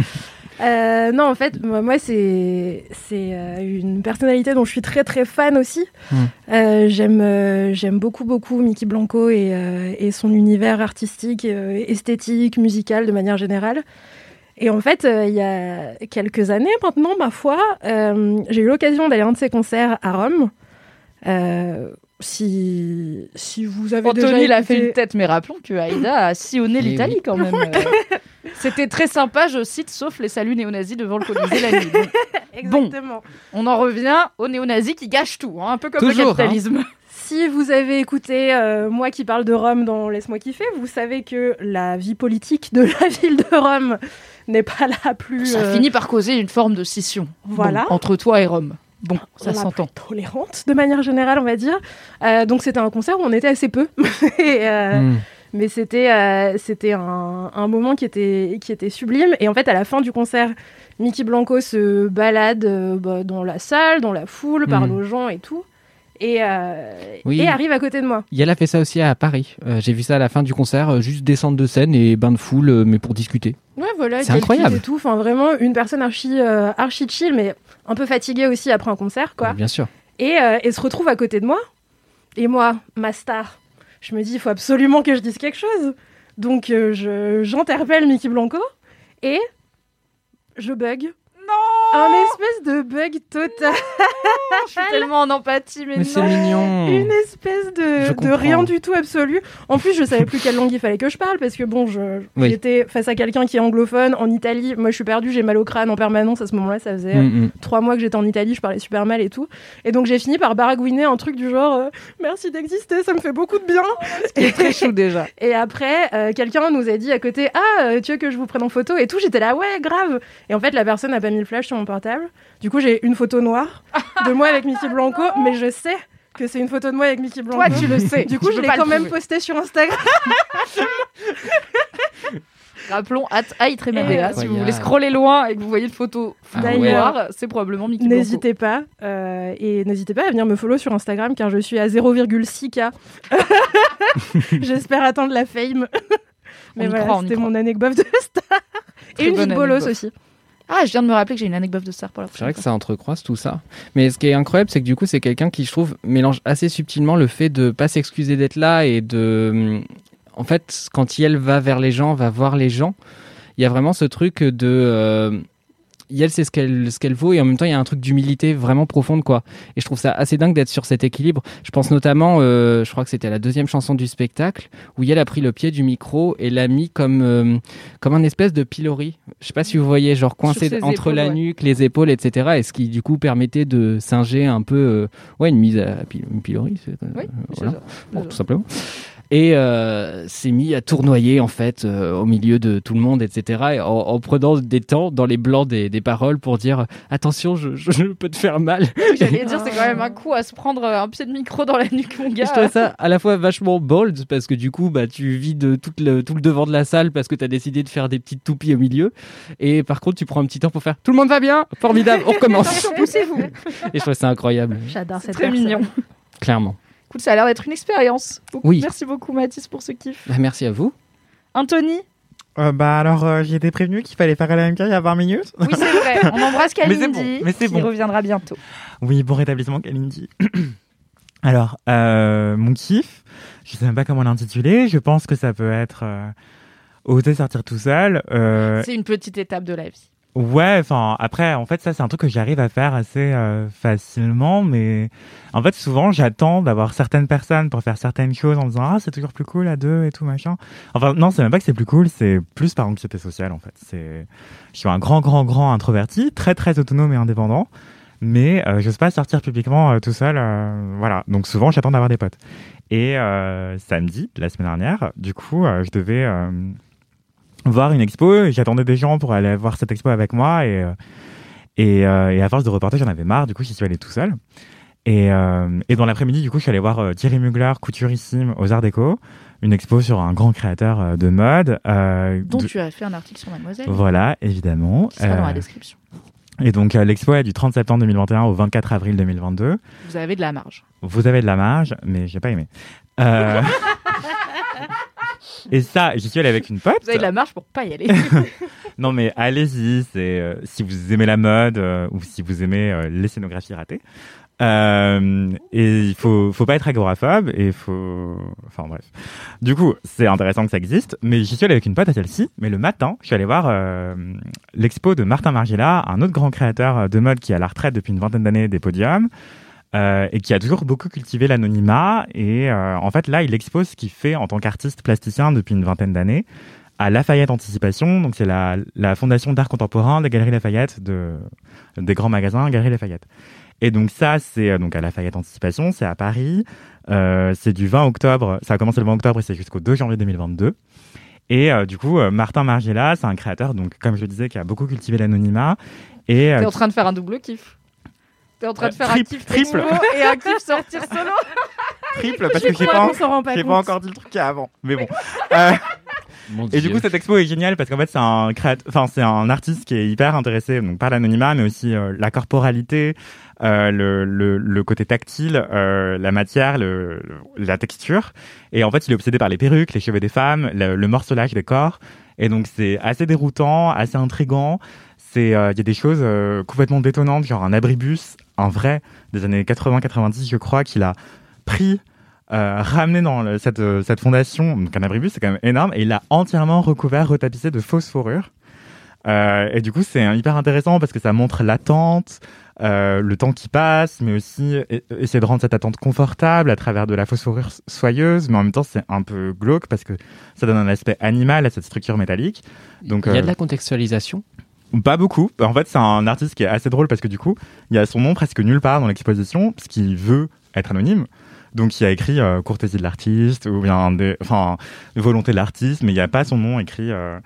Euh, non, en fait, moi, moi, c'est c'est euh, une personnalité dont je suis très très fan aussi. Mm. Euh, j'aime euh, j'aime beaucoup beaucoup Mickey Blanco et, euh, et son univers artistique, euh, esthétique, musical de manière générale. Et en fait, euh, il y a quelques années maintenant, ma foi, euh, j'ai eu l'occasion d'aller à un de ses concerts à Rome. Euh, si, si vous avez déjà Anthony l'a fait écouté- une tête, mais rappelons que Aïda a sillonné l'Italie oui. quand même. euh. C'était très sympa, je cite, sauf les saluts néo-nazis devant le Colisée la nuit. Bon. Exactement. On en revient aux néo-nazis qui gâchent tout, hein, un peu comme Toujours, le capitalisme. Si vous avez écouté euh, moi qui parle de Rome dans Laisse-moi kiffer, vous savez que la vie politique de la ville de Rome n'est pas la plus Ça euh, finit par causer une forme de scission. Voilà. Bon, entre toi et Rome. Bon, ça s'entend. tolérante de manière générale, on va dire. Euh, donc c'était un concert où on était assez peu. Et, euh, Hmm. Mais c'était euh, c'était un, un moment qui était, qui était sublime. Et en fait, à la fin du concert, Mickey Blanco se balade euh, bah, dans la salle, dans la foule, parle Mm. aux gens et tout. Et, euh, Oui. et arrive à côté de moi. Yala fait ça aussi à Paris. Euh, J'ai vu ça à la fin du concert, euh, juste descendre de scène et bain de foule, euh, mais pour discuter. Ouais, voilà, C'est incroyable. Et tout. Enfin, vraiment, une personne archi, euh, archi chill, mais un peu fatiguée aussi après un concert, quoi. Bien sûr. Et, euh, et se retrouve à côté de moi. Et moi, ma star, je me dis, il faut absolument que je dise quelque chose. Donc, euh, je- j'interpelle Mickey Blanco et je bug. Un espèce de bug total. Je suis tellement en empathie, mais, Mais c'est non. mignon. Une espèce de, de rien du tout absolu. En plus, je savais plus quelle langue il fallait que je parle parce que bon, je Oui. j'étais face à quelqu'un qui est anglophone en Italie. Moi, je suis perdue, j'ai mal au crâne en permanence à ce moment-là. Ça faisait Mm, mm. trois mois que j'étais en Italie, je parlais super mal et tout. Et donc, j'ai fini par baragouiner un truc du genre euh, merci d'exister, ça me fait beaucoup de bien. Il est très chou déjà. Et après, euh, quelqu'un nous a dit à côté Ah, euh, tu veux que je vous prenne en photo et tout? J'étais là, ouais, grave. Et en fait, la personne n'a pas mis le flash sur mon portable. Du coup, j'ai une photo noire de moi avec Mickey Blanco, mais je sais que c'est une photo de moi avec Mickey Blanco. Toi, tu le sais. Du coup, je l'ai quand même prouver. posté sur Instagram. Rappelons, at si vous voulez scroller loin et que vous voyez une photo Ah d'ailleurs, noire, c'est probablement Mickey Blanco. N'hésitez pas. euh, et n'hésitez pas à venir me follow sur Instagram car je suis à 0,6K. J'espère atteindre la fame. Mais voilà, c'était mon anecdote de star. Très Et une vie de bolos aussi. Ah, je viens de me rappeler que j'ai une anecdote de star pour la C'est prochaine vrai que ça entrecroise tout ça. Mais ce qui est incroyable, c'est que du coup, c'est quelqu'un qui, je trouve, mélange assez subtilement le fait de pas s'excuser d'être là et de. En fait, quand elle va vers les gens, va voir les gens, il y a vraiment ce truc de. Elle sait ce qu'elle ce qu'elle vaut et en même temps il y a un truc d'humilité vraiment profonde quoi. Et je trouve ça assez dingue d'être sur cet équilibre. Je pense notamment euh, je crois que c'était la deuxième chanson du spectacle où elle a pris le pied du micro et l'a mis comme euh, comme un espèce de pilori. Je sais pas si vous voyez genre coincé entre épaules, la ouais. nuque les épaules etc et ce qui du coup permettait de singer un peu euh, ouais une mise à pilori Oui, voilà. Bon, tout simplement et euh, s'est mis à tournoyer en fait euh, au milieu de tout le monde etc et en, en prenant des temps dans les blancs des, des paroles pour dire attention je, je, je peux te faire mal J'allais dire, c'est quand même un coup à se prendre un pied de micro dans la nuque, mon je gars. trouvais ça à la fois vachement bold parce que du coup bah tu vides tout le, tout le devant de la salle parce que tu as décidé de faire des petites toupies au milieu et par contre tu prends un petit temps pour faire tout le monde va bien? Formidable on recommence Poussez-vous. et je trouve ça incroyable J'adore C'est cette très personne. mignon. clairement Écoute, ça a l'air d'être une expérience. Beaucoup- Oui. Merci beaucoup, Mathis, pour ce kiff. Bah, merci à vous Anthony Euh, bah alors, euh, j'ai été prévenu qu'il fallait faire LMK il y a 20 minutes. Oui, c'est vrai. On embrasse Mais Kalindi, bon, mais c'est qui bon. reviendra bientôt. Oui, bon rétablissement, Kalindi. Alors, euh, mon kiff, je sais même pas comment l'intituler. Je pense que ça peut être euh, oser sortir tout seul. Euh, C'est une petite étape de la vie. Ouais, enfin après, en fait, ça c'est un truc que j'arrive à faire assez euh, facilement, mais en fait, souvent, j'attends d'avoir certaines personnes pour faire certaines choses en me disant ah c'est toujours plus cool à deux et tout machin. Enfin non, c'est même pas que c'est plus cool, c'est plus par anxiété sociale en fait. C'est, je suis un grand grand grand introverti, très très autonome et indépendant mais euh, j'ose pas sortir publiquement euh, tout seul. euh, voilà, donc souvent j'attends d'avoir des potes. Et samedi, la semaine dernière, du coup, je devais voir une expo. J'attendais des gens pour aller voir cette expo avec moi et euh, et, euh, et à force de reporter, j'en avais marre. Du coup, j'y suis allé tout seul. Et, euh, et dans l'après-midi, du coup, je suis allé voir Thierry Mugler, couturissime aux Arts Déco, une expo sur un grand créateur de mode. euh, Dont de- tu as fait un article sur Mademoiselle. Voilà, évidemment. Qui sera dans la description. et donc, euh, l'expo est du 30 septembre 2021 au 24 avril 2022. Vous avez de la marge. Vous avez de la marge, mais j'ai pas aimé. Et ça, j'y suis allé avec une pote. Vous avez de la marge pour pas y aller. Non, mais allez-y. C'est euh, si vous aimez la mode euh, ou si vous aimez euh, les scénographies ratées. Et il faut, faut pas être agoraphobe et faut, enfin bref. Du coup, c'est intéressant que ça existe, mais j'y suis allé avec une pote à celle-ci. Mais le matin, je suis allé voir l'expo de Martin Margiela, un autre grand créateur de mode qui est à la retraite depuis une vingtaine d'années des podiums. Euh, et qui a toujours beaucoup cultivé l'anonymat. Et euh, en fait, là, il expose ce qu'il fait en tant qu'artiste plasticien depuis une vingtaine d'années. à Lafayette Anticipation. Donc c'est la, la fondation d'art contemporain des Galeries Lafayette, de, des grands magasins Galeries Lafayette. Et donc ça, c'est euh, donc à Lafayette Anticipation, c'est à Paris. Euh, c'est du 20 octobre, ça a commencé le 20 octobre et c'est jusqu'au 2 janvier 2022. Et euh, du coup, euh, Martin Margiela, c'est un créateur, donc comme je le disais, qui a beaucoup cultivé l'anonymat. Et euh, T'es en train de faire un double kiff. T'es en train de Euh, faire triple, un kiff triple. et un kiff sortir solo. triple parce Je que j'ai pas, rend pas j'ai compte. pas encore dit le truc qu'il y a avant. Mais bon. Euh, Mon Et du coup, cette expo est géniale parce qu'en fait, c'est un créateur, enfin, c'est un artiste qui est hyper intéressé donc par l'anonymat, mais aussi euh, la corporalité, euh, le, le, le côté tactile, euh, la matière, le, le- la texture. Et en fait, il est obsédé par les perruques, les cheveux des femmes, le, le morcelage des corps. Et donc, c'est assez déroutant, assez intrigant. C'est, euh, il y a des choses euh, complètement détonnantes, genre un abribus, un vrai des années 80-90, je crois, qu'il a pris euh, ramené dans le- cette, cette fondation, donc un abribus, c'est quand même énorme, et il l'a entièrement recouvert, retapissé de fausses fourrures. Et du coup, c'est euh, hyper intéressant parce que ça montre l'attente, le temps qui passe, mais aussi essayer de rendre cette attente confortable à travers de la fausse fourrure soyeuse, mais en même temps, c'est un peu glauque parce que ça donne un aspect animal à cette structure métallique. Donc, Il y a de la contextualisation. Pas beaucoup. En fait, c'est un artiste qui est assez drôle parce que du coup, il y a son nom presque nulle part dans l'exposition, parce qu'il veut être anonyme. Donc, il a écrit euh, courtésie de l'artiste ou bien enfin, volonté de l'artiste, mais il n'y a pas son nom écrit. euh,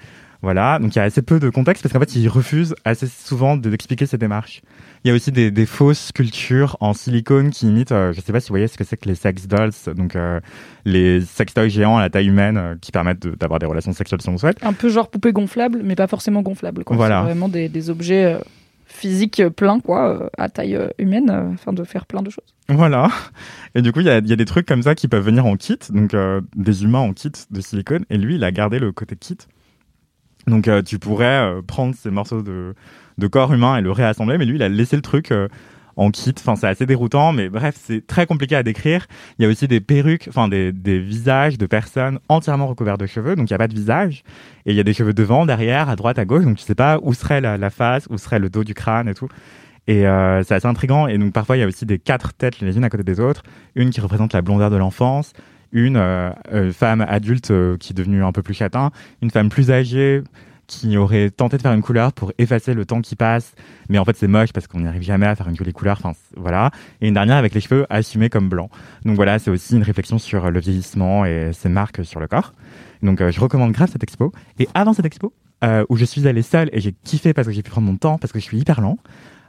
voilà. Donc, il y a assez peu de contexte parce qu'en fait, il refuse assez souvent de- d'expliquer ses démarches. Il y a aussi des, des fausses sculptures en silicone qui imitent, euh, je sais pas si vous voyez ce que c'est que les sex dolls, donc euh, les sextoys géants à la taille humaine euh, qui permettent de- d'avoir des relations sexuelles si on le souhaite. Un peu genre poupée gonflable, mais pas forcément gonflable. Quoi. Voilà. C'est vraiment des, des objets euh, physiques pleins, quoi, à taille humaine, afin de faire plein de choses. Voilà. Et du coup, il y a, il y a des trucs comme ça qui peuvent venir en kit, donc euh, des humains en kit de silicone. Et lui, il a gardé le côté kit. Donc, euh, tu pourrais euh, prendre ces morceaux de, de corps humain et le réassembler, mais lui, il a laissé le truc euh, en kit. Enfin, c'est assez déroutant, mais bref, c'est très compliqué à décrire. Il y a aussi des perruques, enfin des, des visages de personnes entièrement recouverts de cheveux, donc il n'y a pas de visage. Et il y a des cheveux devant, derrière, à droite, à gauche, donc tu sais pas où serait la, la face, où serait le dos du crâne et tout. Et euh, c'est assez intriguant. Et donc parfois, il y a aussi des quatre têtes les unes à côté des autres. Une qui représente la blondeur de l'enfance, une euh, femme adulte qui est devenue un peu plus châtain, une femme plus âgée qui aurait tenté de faire une couleur pour effacer le temps qui passe, mais en fait c'est moche parce qu'on n'y arrive jamais à faire une jolie couleur. Enfin voilà. Et une dernière avec les cheveux assumés comme blancs. Donc voilà, c'est aussi une réflexion sur le vieillissement et ses marques sur le corps. Donc euh, je recommande grave cette expo. Et avant cette expo, euh, où je suis allé seul et j'ai kiffé parce que j'ai pu prendre mon temps parce que je suis hyper lent.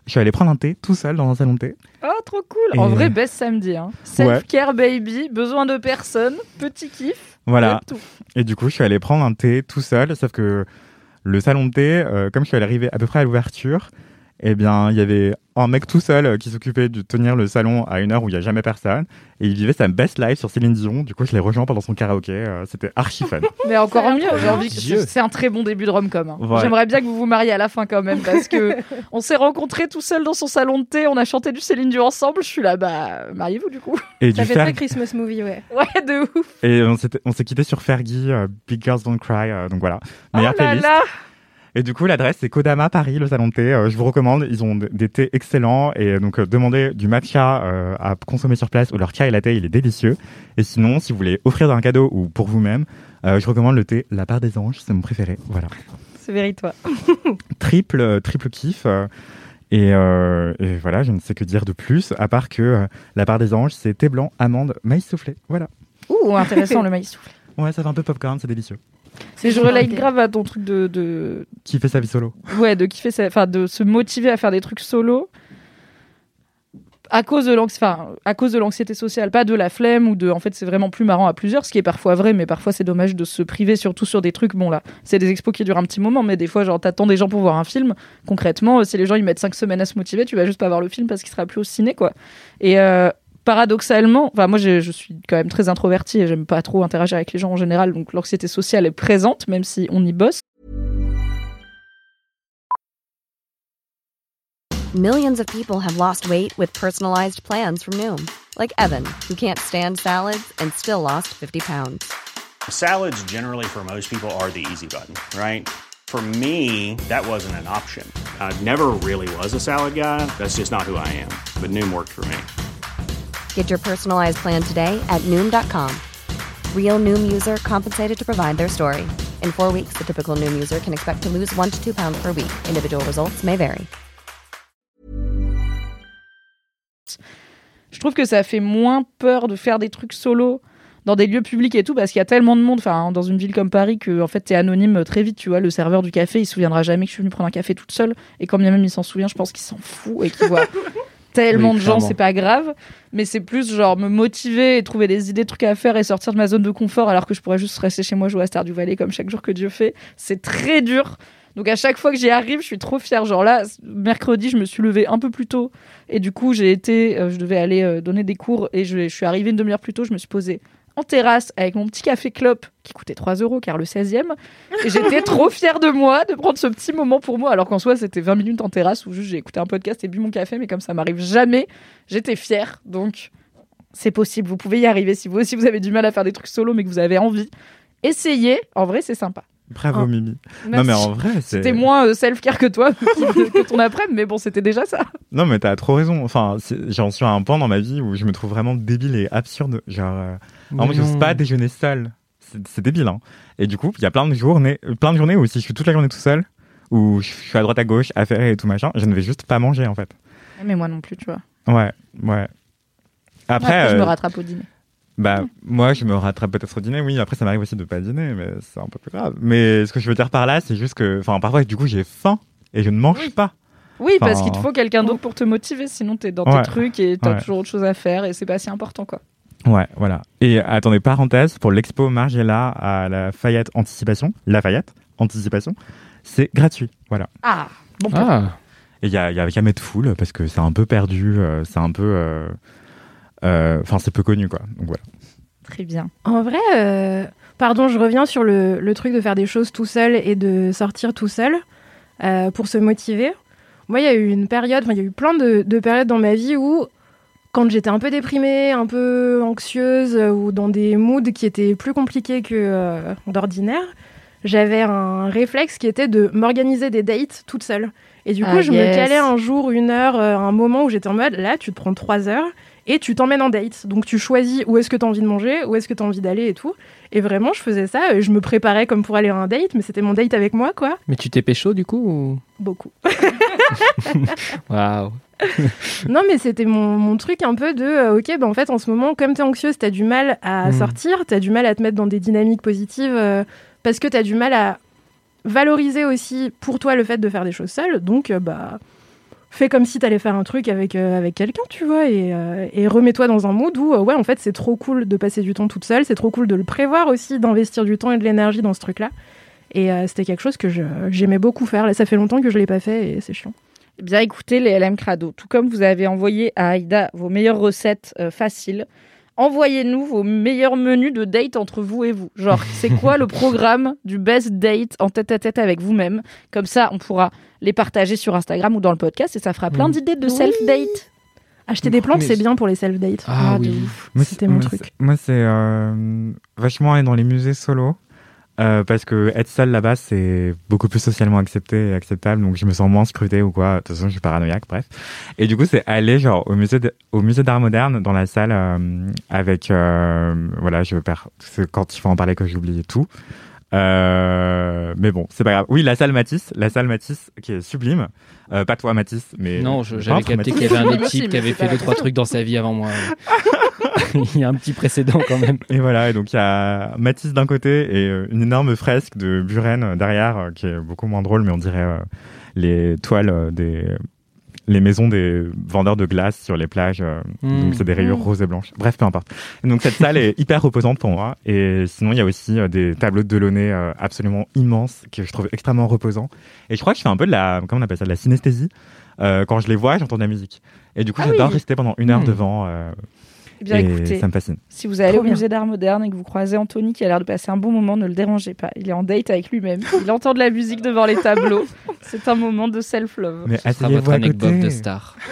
Je suis allé prendre un thé tout seul dans un salon de thé. Oh, trop cool En Et- vrai, best samedi. Hein. Self-care baby, besoin de personne, petit kiff. Voilà. Tout. Et du coup, je suis allé prendre un thé tout seul, sauf que le salon de thé, euh, comme je suis arriver à peu près à l'ouverture, eh bien, il y avait un mec tout seul euh, qui s'occupait de tenir le salon à une heure où il n'y a jamais personne. Et il vivait sa best life sur Céline Dion. Du coup, je l'ai rejoint pendant son karaoké. euh, C'était archi fun. Mais encore mieux, j'ai envie que c'est un très bon début de rom-com. hein. Ouais. J'aimerais bien que vous vous mariez à la fin quand même parce que on s'est rencontrés tout seul dans son salon de thé, on a chanté du Céline Dion ensemble. Je suis là, bah mariez-vous du coup. Et Ça du fait Fer- très Christmas movie, ouais. Ouais, de ouf. Et on s'est quitté sur Fergie, euh, Big Girls Don't Cry. euh, donc voilà, meilleure oh là playlist. là Et du coup, l'adresse c'est Kodama Paris, le salon de thé. Euh, je vous recommande. Ils ont des thés excellents et euh, donc euh, demandez du matcha euh, à consommer sur place ou leur chai latte, il est délicieux. Et sinon, si vous voulez offrir un cadeau ou pour vous-même, je recommande le thé La part des anges, c'est mon préféré. Voilà, C'est vérité. triple triple kiff. et, euh, et voilà, je ne sais que dire de plus à part que euh, La part des anges, c'est thé blanc, amande, maïs soufflé. Voilà. Ouh, intéressant le maïs soufflé. Ouais, ça fait un peu popcorn, c'est délicieux. Et je relate grave à ton truc de, de Qui fait sa vie solo ouais, de kiffer, sa- enfin de se motiver à faire des trucs solo à cause de l'anxiété, enfin, à cause de l'anxiété sociale, pas de la flemme ou de, en fait, c'est vraiment plus marrant à plusieurs, ce qui est parfois vrai, mais parfois c'est dommage de se priver, surtout sur des trucs. Bon là, c'est des expos qui durent un petit moment, mais des fois, genre, t'attends des gens pour voir un film. Concrètement, euh, si les gens ils mettent cinq semaines à se motiver, tu vas juste pas voir le film parce qu'il sera plus au ciné, quoi. Et euh, paradoxalement, enfin moi je suis quand même très introvertie et j'aime pas trop interagir avec les gens en général, donc l'anxiété sociale est présente, même si on y bosse. Millions of people have lost weight with personalized plans from Noom, like Evan, who can't stand salads and still lost 50 pounds. Salads, generally, for most people, are the easy button, right? For me, that wasn't an option. I never really was a salad guy. That's just not who I am. But Noom worked for me. Get your personalized plan today at Noom.com. Real Noom user compensated to provide their story. In four weeks, the typical Noom user can expect to lose one to two pounds per week. Individual results may vary. Je trouve que ça fait moins peur de faire des trucs solo dans des lieux publics et tout parce qu'il y a tellement de monde enfin dans une ville comme Paris que en fait t'es anonyme très vite tu vois le serveur du café il se souviendra jamais que je suis venue prendre un café toute seule et quand bien même il s'en souvient je pense qu'il s'en fout et qu'il voit tellement Oui, de gens c'est pas grave. Mais c'est plus genre me motiver et trouver des idées trucs à faire et sortir de ma zone de confort alors que je pourrais juste rester chez moi jouer à Star du Valais comme chaque jour que Dieu fait. C'est très dur. Donc à chaque fois que j'y arrive, je suis trop fière. Genre là, mercredi, je me suis levée un peu plus tôt. Et du coup, j'ai été, euh, je devais aller euh, donner des cours et je, je suis arrivée une demi-heure plus tôt. Je me suis posée en terrasse avec mon petit café clope qui coûtait 3 euros car le 16e. Et j'étais trop fière de moi de prendre ce petit moment pour moi alors qu'en soi, c'était 20 minutes en terrasse où j'ai écouté un podcast et bu mon café. Mais comme ça m'arrive jamais, j'étais fière. Donc c'est possible, vous pouvez y arriver si vous aussi vous avez du mal à faire des trucs solo mais que vous avez envie. Essayez, en vrai, c'est sympa. Bravo Oh. Mimi. Non mais en vrai, c'est. C'était moins euh, self-care que toi, que ton après, mais bon, c'était déjà ça. Non mais t'as trop raison. Enfin, j'en suis à un point dans ma vie où je me trouve vraiment débile et absurde. Genre, euh, j'ose non. pas déjeuner seul. C'est débile, hein. Et du coup, il y a plein de journées, euh, plein de journées où si je suis toute la journée tout seul, où je suis à droite à gauche, affairé et tout machin, je ne vais juste pas manger en fait. Mais moi non plus, tu vois. Ouais, ouais. Après, Après, je me euh, rattrape au dîner. Bah, moi, je me rattrape peut-être au dîner, oui. Après, ça m'arrive aussi de pas dîner, mais c'est un peu plus grave. Mais ce que je veux dire par là, c'est juste que, enfin, parfois, du coup, j'ai faim et je ne mange pas. Oui, parce qu'il te faut quelqu'un d'autre pour te motiver, sinon t'es dans Ouais. tes trucs et t'as Ouais. toujours autre chose à faire et c'est pas si important, quoi. Ouais, voilà. Et attendez, parenthèse, pour l'expo Margiela à la Fayette Anticipation, Lafayette Anticipation, c'est gratuit. Voilà. Ah, bon Ah, Et il y a, il y a jamais de foule parce que c'est un peu perdu, euh, c'est un peu. euh, Enfin, c'est peu connu, quoi. Donc voilà. Très bien. En vrai, euh, pardon, je reviens sur le, le truc de faire des choses tout seul et de sortir tout seul euh, pour se motiver. Moi, il y a eu une période, enfin, il y a eu plein de, de périodes dans ma vie où, quand j'étais un peu déprimée, un peu anxieuse euh, ou dans des moods qui étaient plus compliqués que euh, d'ordinaire, j'avais un réflexe qui était de m'organiser des dates toute seule. Et du coup, Ah, je yes. me calais un jour, une heure, euh, un moment où j'étais en mode, là, tu te prends trois heures et tu t'emmènes en date. Donc tu choisis où est-ce que tu as envie de manger, où est-ce que tu as envie d'aller et tout. Et vraiment, je faisais ça. et Je me préparais comme pour aller à un date, mais c'était mon date avec moi, quoi. mais tu t'es pécho du coup ou... Beaucoup. Waouh. non, mais c'était mon, mon truc un peu de, euh, ok, bah en fait, en ce moment, comme tu es anxieuse, tu as du mal à Mm. sortir, tu as du mal à te mettre dans des dynamiques positives, euh, parce que tu as du mal à valoriser aussi pour toi le fait de faire des choses seule. Donc, euh, bah, fais comme si tu allais faire un truc avec, euh, avec quelqu'un, tu vois, et, euh, et remets-toi dans un mood où, euh, ouais, en fait, c'est trop cool de passer du temps toute seule, c'est trop cool de le prévoir aussi, d'investir du temps et de l'énergie dans ce truc-là. Et c'était quelque chose que j'aimais beaucoup faire. Là, ça fait longtemps que je l'ai pas fait et c'est chiant. Eh bien, écoutez les LM Crado. Tout comme vous avez envoyé à Aïda vos meilleures recettes faciles, envoyez-nous vos meilleurs menus de date entre vous et vous. Genre, c'est quoi le programme du best date en tête à tête avec vous-même? Comme ça, on pourra les partager sur Instagram ou dans le podcast et ça fera plein Mm. d'idées de self-date. Acheter des plantes, c'est bien pour les self-dates. Ah, oui. Moi, C'était c'est- mon truc. Moi, c'est euh, vachement aller dans les musées solo. Euh, parce que être seul là-bas, c'est beaucoup plus socialement accepté et acceptable. Donc, je me sens moins scruté ou quoi. De toute façon, je suis paranoïaque, bref. Et du coup, c'est aller genre au musée, au musée d'art moderne dans la salle euh, avec, euh, voilà, je perds. C'est quand il faut en parler que j'oublie tout. Euh, mais bon, c'est pas grave. Oui, la salle Matisse, la salle Matisse qui est sublime. Euh, pas toi, Matisse, mais Non, je- j'avais capté Matisse. qu'il y avait un autre type qui avait fait deux, trois trucs dans sa vie avant moi. Il y a un petit précédent quand même. Et voilà, et donc il y a Matisse d'un côté et euh, une énorme fresque de Buren euh, derrière, qui est beaucoup moins drôle, mais on dirait les toiles des les maisons des vendeurs de glace sur les plages. euh, Mm. Donc c'est des rayures Mm. roses et blanches. Bref, peu importe. Et donc cette salle est hyper reposante pour moi. Et sinon, il y a aussi euh, des tableaux de Delaunay euh, absolument immenses que je trouve extrêmement reposants. Et je crois que je fais un peu de la, comment on appelle ça, de la synesthésie. Euh, quand je les vois, j'entends de la musique. Et du coup, Ah j'adore oui. rester pendant une heure Mm. devant. Eh bien, et écoutez, ça me fascine. si vous allez Trop au bien. musée d'art moderne et que vous croisez Anthony qui a l'air de passer un bon moment, ne le dérangez pas. Il est en date avec lui-même. Il entend de la musique devant les tableaux. C'est un moment de self-love. Mais Ce sera asseyez-vous votre à anecdote côté. de star.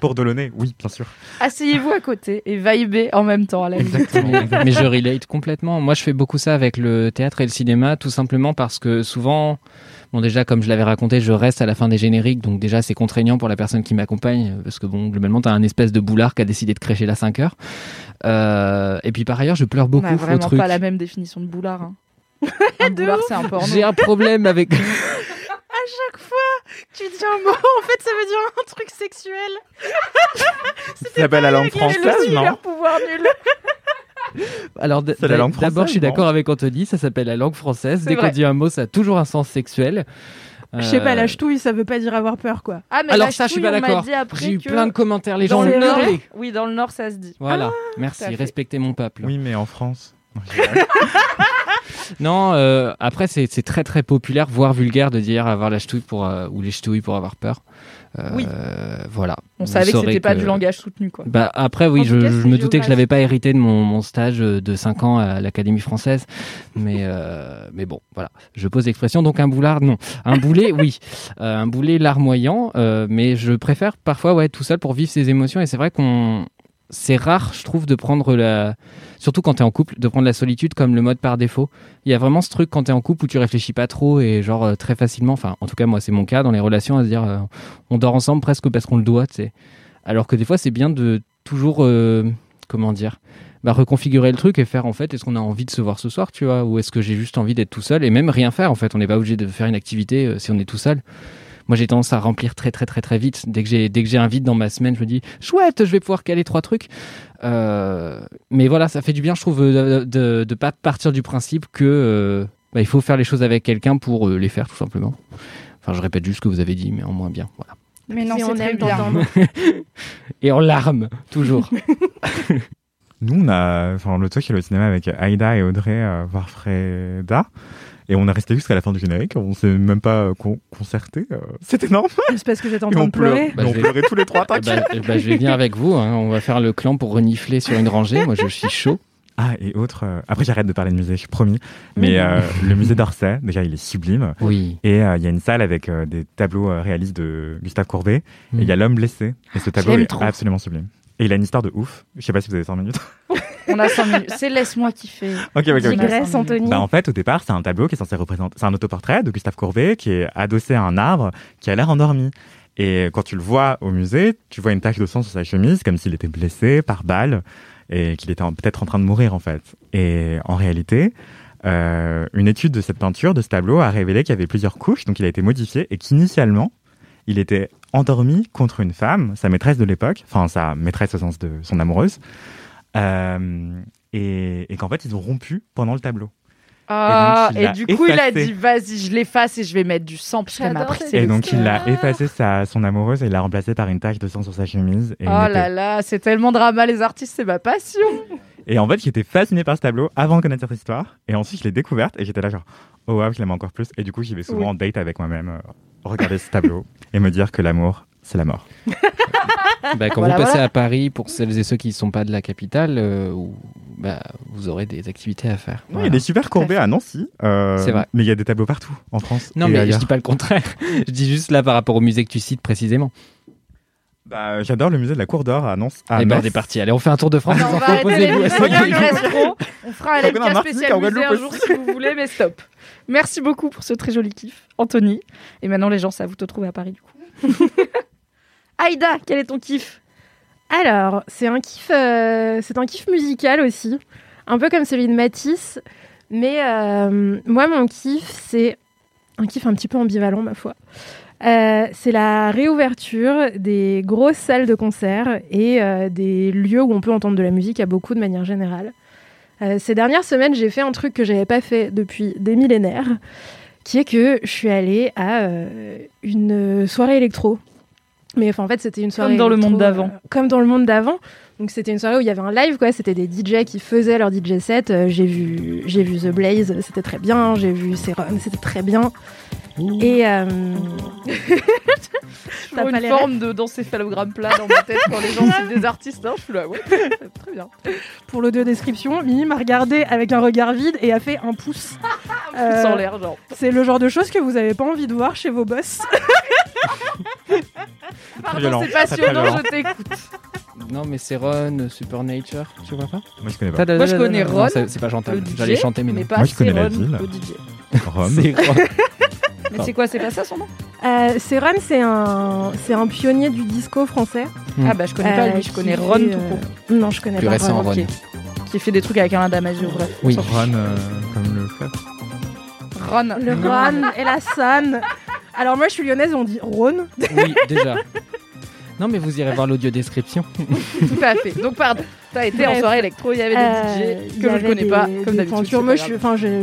Pour Delaunay, oui, bien sûr. Asseyez-vous à côté et vibez en même temps à la. Exactement. Mais je relate complètement. Moi, je fais beaucoup ça avec le théâtre et le cinéma, tout simplement parce que souvent, bon, déjà, comme je l'avais raconté, je reste à la fin des génériques, donc déjà, c'est contraignant pour la personne qui m'accompagne, parce que bon, globalement, t'as un espèce de boulard qui a décidé de crécher à 5 heures. Euh, et puis par ailleurs, je pleure On beaucoup n'a au vraiment truc. pas la même définition de boulard. hein. Un boulard, c'est un porno. J'ai un problème avec. À chaque fois que tu dis un mot, en fait, ça veut dire un truc sexuel. Ça s'appelle la langue française, non pouvoir nul. Alors, d- C'est la langue d'abord, je suis d'accord avec Anthony, ça s'appelle la langue française. C'est Dès qu'on dit un mot, ça a toujours un sens sexuel. Je sais pas, Euh, la ch'touille, ça veut pas dire avoir peur, quoi. Ah, mais Alors la ça, je suis pas d'accord. dit après J'ai eu plein de commentaires, les dans gens le Nord-. Oui, dans le Nord, ça se dit. Voilà, à merci, respectez mon peuple. Oui, mais en France. Non, euh, après, c'est c'est très très populaire, voire vulgaire, de dire avoir la ch'touille pour, euh, ou les ch'touilles pour avoir peur. Euh, Oui. Voilà. On Vous savait que c'était pas que- du langage soutenu, quoi. Bah, après, oui, En je, cas, me doutais que je l'avais pas hérité de mon, mon stage de 5 ans à l'Académie française. Mais, euh, mais bon, voilà. Je pose l'expression. Donc, un boulard, non. Un boulet, oui. Euh, un boulet larmoyant. euh, mais je préfère parfois, ouais, tout seul pour vivre ses émotions. Et c'est vrai qu'on. C'est rare, je trouve, de prendre la. Surtout quand t'es en couple, de prendre la solitude comme le mode par défaut. Il y a vraiment ce truc quand t'es en couple où tu réfléchis pas trop et genre euh, très facilement. Enfin, en tout cas, moi, c'est mon cas dans les relations à se dire, euh, on dort ensemble presque parce qu'on le doit, tu. Alors que des fois, c'est bien de toujours, euh, comment dire, bah, reconfigurer le truc et faire en fait, est-ce qu'on a envie de se voir ce soir, tu vois, ou est-ce que j'ai juste envie d'être tout seul et même rien faire en fait. On n'est pas obligé de faire une activité si on est tout seul. Moi, j'ai tendance à remplir très très très très vite. Dès que j'ai dès que j'ai un vide dans ma semaine, je me dis chouette, je vais pouvoir caler trois trucs. Euh, mais voilà, ça fait du bien, je trouve, de, de, de pas partir du principe que euh, bah, il faut faire les choses avec quelqu'un pour euh, les faire tout simplement. Enfin, je répète juste ce que vous avez dit, mais en moins bien. Voilà. Mais non, c'est on très bien. Et en larmes, toujours. Nous, on a, enfin, je suis allé au cinéma avec Aïda et Audrey euh, voir Freda. Et on est resté jusqu'à la fin du générique. On s'est même pas euh, con- concerté. C'était énorme. C'est parce que j'étais en Et train on de pleurer. pleurait. Et on vais- pleurait tous les trois. Eh ben, eh ben, je vais venir avec vous. hein. On va faire le clan pour renifler sur une rangée. Moi, je suis chaud. Ah, et autre. euh, Après, j'arrête de parler de musée, je suis promis. Mais euh, le musée d'Orsay, déjà, il est sublime. Oui. Et euh, il y a une salle avec euh, des tableaux réalistes de Gustave Courbet. Et il y a l'homme blessé. Et ce tableau est trop. absolument sublime. Et il a une histoire de ouf. Je sais pas si vous avez 5 minutes. On a 5 minutes. C'est laisse-moi kiffer. Ok, ok, ok. Digresse, Anthony. Bah, en fait, au départ, c'est un tableau qui est censé représenter. C'est un autoportrait de Gustave Courbet qui est adossé à un arbre qui a l'air endormi. Et quand tu le vois au musée, tu vois une tache de sang sur sa chemise, comme s'il était blessé par balle et qu'il était peut-être en train de mourir, en fait. Et en réalité, euh, une étude de cette peinture, de ce tableau, a révélé qu'il y avait plusieurs couches, donc il a été modifié et qu'initialement, il était endormi contre une femme, sa maîtresse de l'époque, enfin sa maîtresse au sens de son amoureuse, euh, et, et qu'en fait, ils ont rompu pendant le tableau. Ah, Et donc, du coup, il a dit vas-y, je l'efface et je vais mettre du sang parce qu'elle m'a pris ses Et donc il a effacé sa, son amoureuse et il l'a remplacé par une tache de sang sur sa chemise. Et, Oh était- là là, c'est tellement drama, les artistes, c'est ma passion. et en fait, j'étais fasciné par ce tableau avant de connaître cette histoire. Et ensuite, je l'ai découverte et j'étais là genre, oh wow, je l'aime encore plus. Et du coup, j'y vais souvent Oui. en date avec moi-même, euh, regarder ce tableau et me dire que l'amour, c'est la mort. Bah, quand Voilà, vous passez voilà. à Paris, pour celles et ceux qui ne sont pas de la capitale, euh, où, bah, vous aurez des activités à faire. Il y a des super courbés à Nancy. euh, C'est vrai. Mais il y a des tableaux partout en France. Non, et mais ailleurs. je dis pas le contraire. je dis juste là par rapport au musée que tu cites précisément. Bah, J'adore le musée de la Cour d'Or à Nancy. Eh ben, on est parti. Allez, on fait un tour de France. Non, les on va posez-vous. On fera un LMK spécial musée un jour si vous voulez, mais stop. Merci beaucoup pour ce très joli kiff, Anthony. Et maintenant, les gens, ça vous te trouver à Paris, du coup. Aïda, quel est ton kiff? Alors, c'est un kiff, euh, c'est un kiff musical aussi, un peu comme celui de Matisse, mais euh, moi mon kiff c'est un kiff un petit peu ambivalent ma foi. Euh, c'est la réouverture des grosses salles de concert et des lieux où on peut entendre de la musique à beaucoup de manière générale. Ces dernières semaines, j'ai fait un truc que j'avais pas fait depuis des millénaires, qui est que je suis allée à une soirée électro. Mais en fait, c'était une soirée Comme dans le monde d'avant. euh, comme dans le monde d'avant. Donc c'était une soirée où il y avait un live, quoi. C'était des DJ qui faisaient leur DJ set. Euh, j'ai vu, j'ai vu The Blaze, c'était très bien. J'ai vu Serum, c'était très bien. Et euh... T'as une les forme de d'encéphalogramme plat dans ma tête quand les gens citent des artistes. hein, je suis là, ouais, très bien. pour l'audio description, Mimi m'a regardé avec un regard vide et a fait un pouce. Euh, Sans l'air, genre. C'est le genre de choses que vous avez pas envie de voir chez vos boss. Pardon, c'est passionnant, violent. je t'écoute. Non, mais c'est Ron, Supernature. Tu vois pas Moi, je connais pas. Moi, je connais Ron, c'est pas DJ, J'allais chanter, mais non. Moi, je connais la ville. C'est Ron. Mais c'est quoi, c'est pas ça son nom? Euh, c'est Ron, c'est un, c'est un pionnier du disco français. Hmm. Ah bah je connais pas Euh, lui, je connais fait, Ron tout euh, court. Non, je connais Plus pas récent, Ron. Ron. Qui fait des trucs avec Alain Damasio, bref. Oui. Ron, euh, comme le fleuve. Ron. Le Rhône et la Saône. Alors moi, je suis lyonnaise, on dit Rhône. Oui, déjà. Non, mais vous irez voir l'audio description. Tout à fait. Donc, pardon. T'as été en soirée électro, il y avait des Euh, DJ que je ne connais des- pas, comme d'habitude. Moi,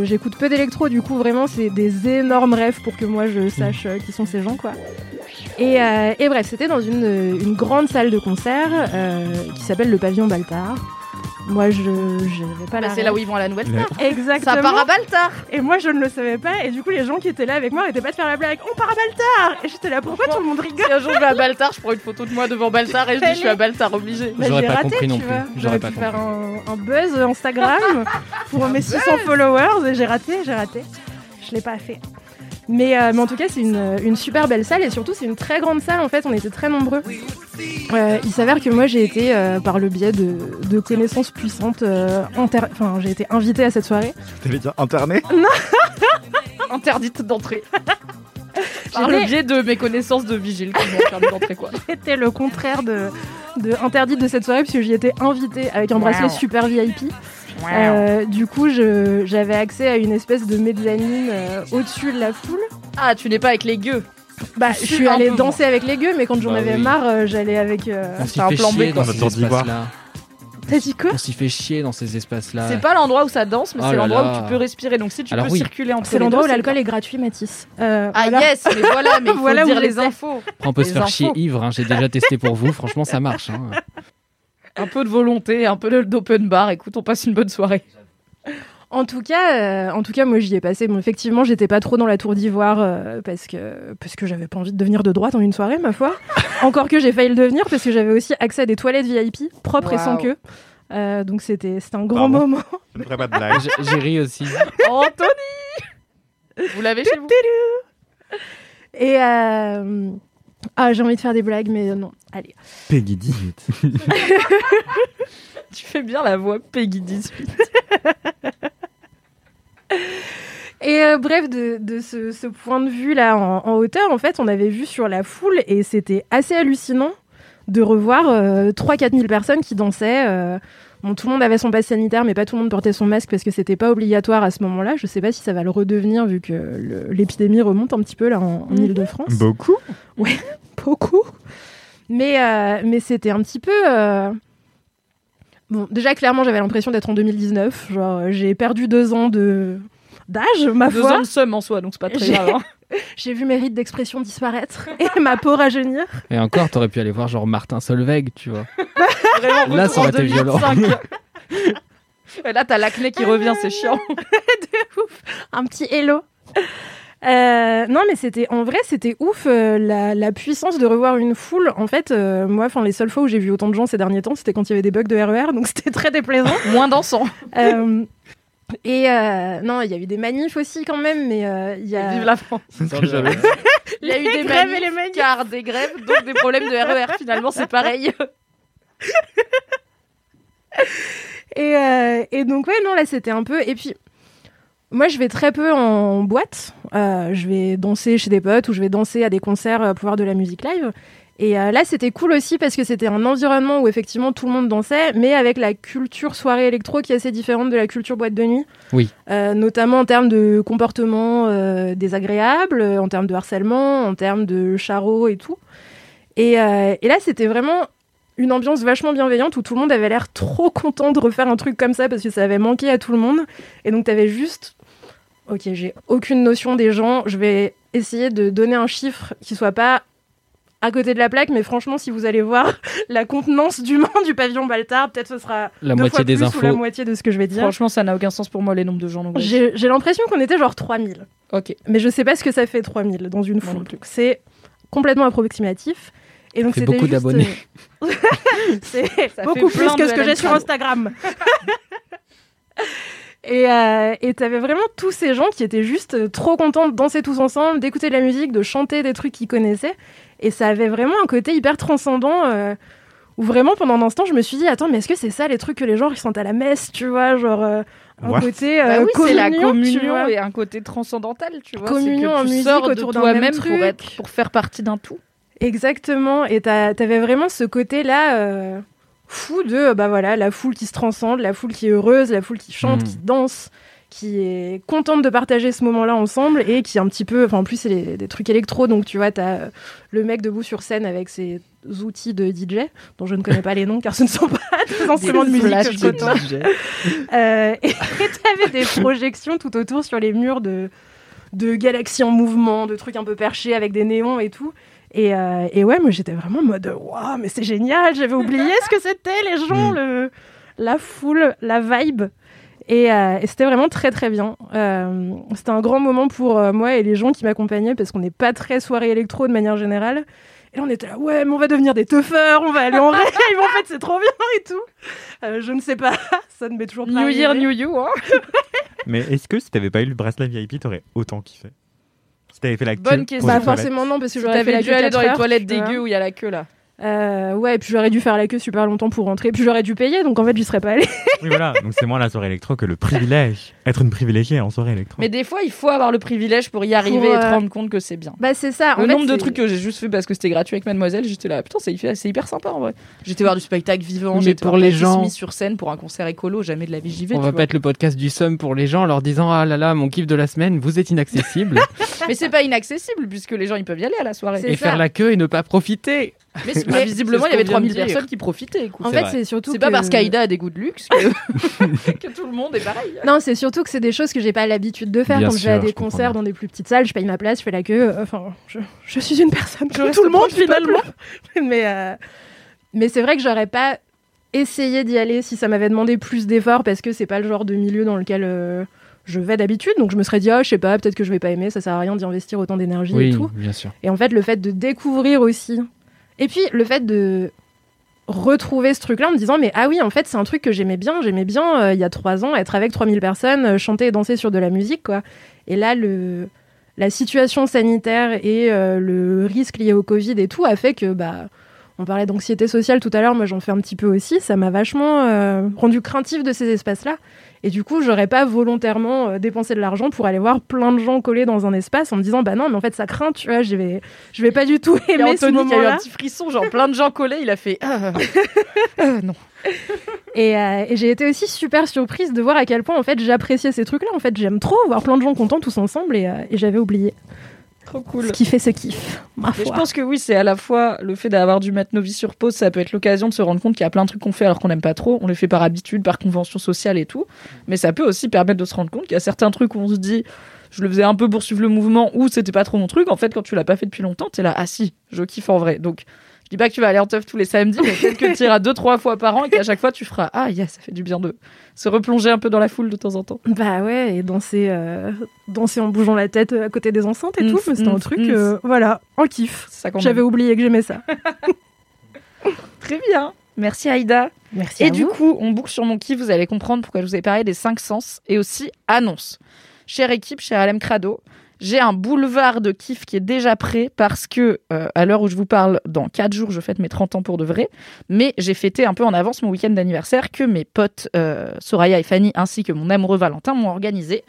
j'écoute peu d'électro, du coup, vraiment, c'est des énormes rêves pour que moi je sache euh, qui sont ces gens, quoi. Et, euh, et bref, c'était dans une, une grande salle de concert euh, qui s'appelle le Pavillon Baltard. Moi, je n'avais pas Bah, la c'est là où ils vont à la nouvelle star. Exactement. Ça part à Baltard. Et moi, je ne le savais pas. Et du coup, les gens qui étaient là avec moi arrêtaient pas de faire la blague. On part à Baltard Et j'étais là, pourquoi tout le monde rigole Si un jour je vais à Baltard, je prends une photo de moi devant Baltard et je dis je suis à Baltard obligé. Bah, J'aurais j'ai pas raté, compris non tu plus. vois. J'aurais pu faire un, un buzz Instagram pour mes 600 followers et j'ai raté, j'ai raté. Je l'ai pas fait. Mais, euh, mais en tout cas, c'est une, une super belle salle et surtout, c'est une très grande salle. En fait, on était très nombreux. Euh, il s'avère que moi, j'ai été, euh, par le biais de, de connaissances puissantes, euh, inter- enfin, j'ai été invitée à cette soirée. T'avais dit interné Interdite d'entrer. Par le biais de mes connaissances de vigile qui m'ont interdit d'entrer quoi. C'était le contraire de, de interdite de cette soirée puisque j'y étais invitée avec un bracelet Wow. super VIP. Euh, du coup, je- j'avais accès à une espèce de mezzanine euh, au-dessus de la foule. Ah, tu n'es pas avec les gueux. Bah, je suis allée danser avec les gueux, mais quand j'en Bah avais oui. marre, euh, j'allais avec. euh, un plan B, dans ces espaces-là. T'as dit quoi On s'y fait chier dans ces espaces-là. C'est pas l'endroit où ça danse, mais Oh c'est l'endroit où tu peux respirer. Donc si tu Alors peux oui. circuler entre C'est l'endroit où l'alcool est gratuit, Mathis. Euh, Ah voilà. yes, mais voilà, mais il faut Voilà où dire les infos. Après, on peut se faire infos. chier ivre. hein, J'ai déjà testé pour vous. Franchement, ça marche. hein. Un peu de volonté, un peu d'open bar. Écoute, on passe une bonne soirée. En tout cas, euh, en tout cas, moi j'y ai passé. Bon, effectivement, j'étais pas trop dans la tour d'ivoire euh, parce que parce que j'avais pas envie de devenir de droite en une soirée, ma foi. Encore que j'ai failli le devenir parce que j'avais aussi accès à des toilettes VIP propres et sans queue. Euh, donc c'était c'était un grand Pardon. moment. Je ne ferai pas de blague. J'ai- J'ai ri aussi. Anthony Vous l'avez chez vous? Et euh, ah, j'ai envie de faire des blagues, mais non. Allez. Peggy 18. Tu fais bien la voix Peggy 18. Et euh, bref, de, de ce, ce point de vue là en, en hauteur, en fait, on avait vu sur la foule et c'était assez hallucinant de revoir euh, 3-4 000 personnes qui dansaient. euh, Bon, tout le monde avait son passe sanitaire, mais pas tout le monde portait son masque parce que c'était pas obligatoire à ce moment-là. Je sais pas si ça va le redevenir vu que l'épidémie remonte un petit peu là en, en Ile-de-France. Beaucoup Beaucoup. Mais, euh, mais c'était un petit peu. euh, Bon, déjà, clairement, j'avais l'impression d'être en 2019. Genre, j'ai perdu deux ans de d'âge, ma Deux foi. ans de somme en soi, donc c'est pas très grave. hein. J'ai vu mes rides d'expression disparaître et ma peau rajeunir. Et encore, t'aurais pu aller voir genre Martin Solveig, tu vois. Vraiment, Là, ça aurait été violent. 2005. Et là, t'as l'acné qui revient, c'est chiant. Un petit hello. Euh, non, mais c'était en vrai, c'était ouf euh, la, la puissance de revoir une foule. En fait, euh, moi, enfin, les seules fois où j'ai vu autant de gens ces derniers temps, c'était quand il y avait des bugs de RER, donc c'était très déplaisant. Moins dansant. Euh, et euh, non, il y a eu des manifs aussi quand même, mais euh, il y a. Vive la France. C'est ce que j'avais dit. Il y a eu des grèves et manifs, les manifs. car des grèves, donc des problèmes de RER. Finalement, c'est pareil. Et, euh, et donc, ouais, non, là, c'était un peu. Et puis, moi, je vais très peu en boîte. Euh, je vais danser chez des potes ou je vais danser à des concerts euh, pour voir de la musique live. Et euh, là, c'était cool aussi parce que c'était un environnement où effectivement tout le monde dansait, mais avec la culture soirée électro qui est assez différente de la culture boîte de nuit. Oui. Euh, notamment en termes de comportement euh, désagréable, en termes de harcèlement, en termes de charreau et tout. Et, et là, c'était vraiment une ambiance vachement bienveillante où tout le monde avait l'air trop content de refaire un truc comme ça parce que ça avait manqué à tout le monde. Et donc, tu avais juste, ok, j'ai aucune notion des gens, je vais essayer de donner un chiffre qui soit pas à côté de la plaque, mais franchement, si vous allez voir la contenance d'humains du pavillon Baltard, peut-être ce sera La deux moitié fois des plus ou infos. la moitié de ce que je vais dire. Franchement, ça n'a aucun sens pour moi, les nombres de gens. J'ai l'impression qu'on était genre 3000. Ok. Mais je sais pas ce que ça fait 3000 dans une foule. C'est complètement approximatif. Et donc c'était beaucoup juste, d'abonnés. euh, c'est Ça beaucoup plus que ce que j'ai sur. Instagram. Et euh, et t'avais vraiment tous ces gens qui étaient juste euh, trop contents de danser tous ensemble, d'écouter de la musique, de chanter des trucs qu'ils connaissaient. Et ça avait vraiment un côté hyper transcendant euh, où vraiment pendant un instant je me suis dit attends mais est-ce que c'est ça les trucs que les gens ils sentent à la messe, tu vois, genre euh, un What côté Bah euh, oui, c'est la tu communion et un côté transcendantal, tu vois. Communion que en tu musique sors autour de d'un toi-même même pour être, pour faire partie d'un tout. Exactement, et t'avais vraiment ce côté-là euh, fou de, euh, bah voilà, la foule qui se transcende, la foule qui est heureuse, la foule qui chante, Mhm. qui danse, qui est contente de partager ce moment-là ensemble et qui est un petit peu, enfin en plus c'est les- des trucs électro, donc tu vois, t'as euh, le mec debout sur scène avec ses outils de DJ, dont je ne connais pas les noms car ce ne sont pas des instruments de musique que je. Euh, et t'avais des projections tout autour sur les murs de, de galaxies en mouvement, de trucs un peu perchés avec des néons et tout. Et, euh, et ouais, moi j'étais vraiment en mode waouh, mais c'est génial, j'avais oublié ce que c'était, les gens, Mm. le, la foule, la vibe. Et, euh, et c'était vraiment très très bien. Euh, c'était un grand moment pour euh, moi et les gens qui m'accompagnaient parce qu'on n'est pas très soirée électro de manière générale. Et là, on était là, ouais, mais on va devenir des teufeurs, on va aller en rêve, en fait, c'est trop bien et tout. Euh, je ne sais pas, ça ne m'est toujours pas New Year. New You. Hein. Mais est-ce que si t'avais pas eu le bracelet VIP, t'aurais autant kiffé? Si t'avais fait la queue Bonne question. Bah forcément non, parce que j'aurais fait T'avais la dû queue aller dans 4 les toilettes dégueu où il y a la queue là. Euh, ouais, et puis j'aurais dû faire la queue super longtemps pour rentrer. Puis j'aurais dû payer, donc en fait, j'y serais pas allée. Oui, voilà. Donc c'est moins la soirée électro que le privilège. Être une privilégiée en soirée électro. Mais des fois, il faut avoir le privilège pour y arriver Pour, et te euh, rendre compte que c'est bien. Bah, c'est ça. Le en fait, nombre de trucs que j'ai juste fait parce que c'était gratuit avec Mademoiselle, j'étais là, putain, c'est hyper, sympa en vrai. J'étais voir du spectacle vivant, Mais j'étais pour voir les gens- Smith sur scène pour un concert écolo, jamais de la vie j'y vais. On tu va vois. pas être le podcast du somme pour les gens en leur disant Ah là là, mon kiff de la semaine, vous êtes inaccessible. Mais c'est pas inaccessible puisque les gens ils peuvent y aller à la soirée. Et ça. faire la queue et ne pas profiter. Mais, mais visiblement, il y avait ce qu'on vient 3000 de dire. personnes qui profitaient. écoute. En C'est fait, c'est surtout. C'est pas parce qu'Aïda a des goûts de luxe que, que tout le monde est pareil. Non, c'est surtout que c'est des choses que j'ai pas l'habitude de faire Bien quand je vais à sûr, des concerts bien. dans des plus petites salles. Je paye ma place, je fais la queue. euh, Enfin, je, je suis une personne Je comme tout le monde finalement. mais euh, mais c'est vrai que j'aurais pas essayé d'y aller si ça m'avait demandé plus d'efforts parce que c'est pas le genre de milieu dans lequel euh, je vais d'habitude. Donc je me serais dit, ah, je sais pas, peut-être que je vais pas aimer, ça sert à rien d'y investir autant d'énergie et tout. bien sûr. Et en fait, le fait de découvrir aussi. Et puis, le fait de retrouver ce truc-là en me disant, mais ah oui, en fait, c'est un truc que j'aimais bien. J'aimais bien, euh, il y a trois ans, être avec 3000 personnes, euh, chanter et danser sur de la musique, quoi. Et là, la situation sanitaire et euh, le risque lié au Covid et tout a fait que, bah, on parlait d'anxiété sociale tout à l'heure, moi j'en fais un petit peu aussi. Ça m'a vachement rendu craintif de ces espaces-là. Et du coup, j'aurais pas volontairement euh, dépensé de l'argent pour aller voir plein de gens collés dans un espace en me disant, bah non, mais en fait, ça craint, tu vois, je vais, je vais pas du tout aimer ce Anthony qui a eu un petit frisson, genre plein de gens collés, il a fait ah, ah, non. Et, euh, et j'ai été aussi super surprise de voir à quel point, en fait, j'appréciais ces trucs-là. En fait, j'aime trop voir plein de gens contents tous ensemble et, euh, et j'avais oublié. Trop cool. Ce qui fait ce kiff, ma Mais je pense que oui, c'est à la fois le fait d'avoir dû mettre nos vies sur pause, ça peut être l'occasion de se rendre compte qu'il y a plein de trucs qu'on fait alors qu'on n'aime pas trop. On les fait par habitude, par convention sociale et tout. Mais ça peut aussi permettre de se rendre compte qu'il y a certains trucs où on se dit, je le faisais un peu pour suivre le mouvement ou c'était pas trop mon truc. En fait, quand tu l'as pas fait depuis longtemps, t'es là, ah si, je kiffe en vrai. Donc, je dis pas que tu vas aller en teuf tous les samedis, mais peut-être que tu iras deux, trois fois par an et qu'à chaque fois tu feras, ah yes, ça fait du bien de se replonger un peu dans la foule de temps en temps. Bah ouais, et danser, euh, danser en bougeant la tête à côté des enceintes et Mm, tout, mais c'était un mm, truc, mm. euh, voilà, en kiff. J'avais oublié que j'aimais ça. Très bien. Merci Aïda. Merci Et à du vous. coup, on boucle sur mon kiff, vous allez comprendre pourquoi je vous ai parlé des cinq sens et aussi annonce. Chère équipe, cher Alem Crado, j'ai un boulevard de kiff qui est déjà prêt parce que, euh, à l'heure où je vous parle, dans 4 jours, je fête mes 30 ans pour de vrai. Mais j'ai fêté un peu en avance mon week-end d'anniversaire que mes potes euh, Soraya et Fanny ainsi que mon amoureux Valentin m'ont organisé.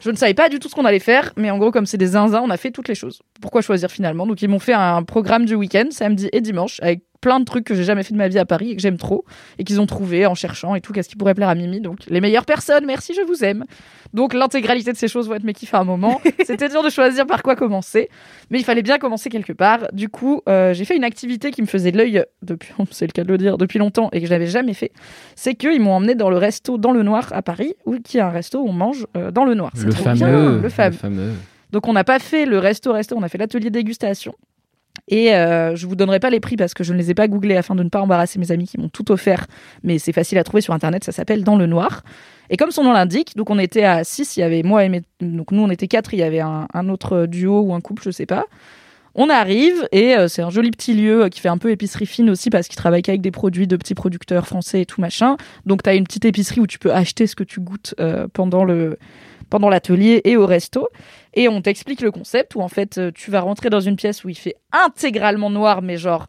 Je ne savais pas du tout ce qu'on allait faire, mais en gros, comme c'est des zinzins, on a fait toutes les choses. Pourquoi choisir finalement? Donc, ils m'ont fait un programme du week-end, samedi et dimanche, avec plein de trucs que j'ai jamais fait de ma vie à Paris et que j'aime trop, et qu'ils ont trouvé en cherchant et tout, qu'est-ce qui pourrait plaire à Mimi. Donc, les meilleures personnes, merci, je vous aime. Donc, l'intégralité de ces choses vont être mes kiffs à un moment. C'était dur de choisir par quoi commencer, mais il fallait bien commencer quelque part. Du coup, euh, j'ai fait une activité qui me faisait de l'œil depuis, c'est le cas de le dire, depuis longtemps et que je n'avais jamais fait. C'est qu'ils m'ont emmené dans le resto Dans le Noir à Paris, où qui est un resto où on mange euh, dans le noir. C'est Le fameux, bien, le fameux. fameux. Donc on n'a pas fait le resto resto, on a fait l'atelier dégustation. Et euh, je vous donnerai pas les prix parce que je ne les ai pas googlés afin de ne pas embarrasser mes amis qui m'ont tout offert. Mais c'est facile à trouver sur internet, ça s'appelle Dans le Noir. Et comme son nom l'indique, donc on était à 6, il y avait moi et mes... Donc nous on était quatre, il y avait un, un autre duo ou un couple, je sais pas. On arrive et euh, c'est un joli petit lieu euh, qui fait un peu épicerie fine aussi parce qu'il travaille qu'avec des produits de petits producteurs français et tout machin. Donc tu as une petite épicerie où tu peux acheter ce que tu goûtes euh, pendant le pendant l'atelier et au resto. Et on t'explique le concept où en fait euh, tu vas rentrer dans une pièce où il fait intégralement noir, mais genre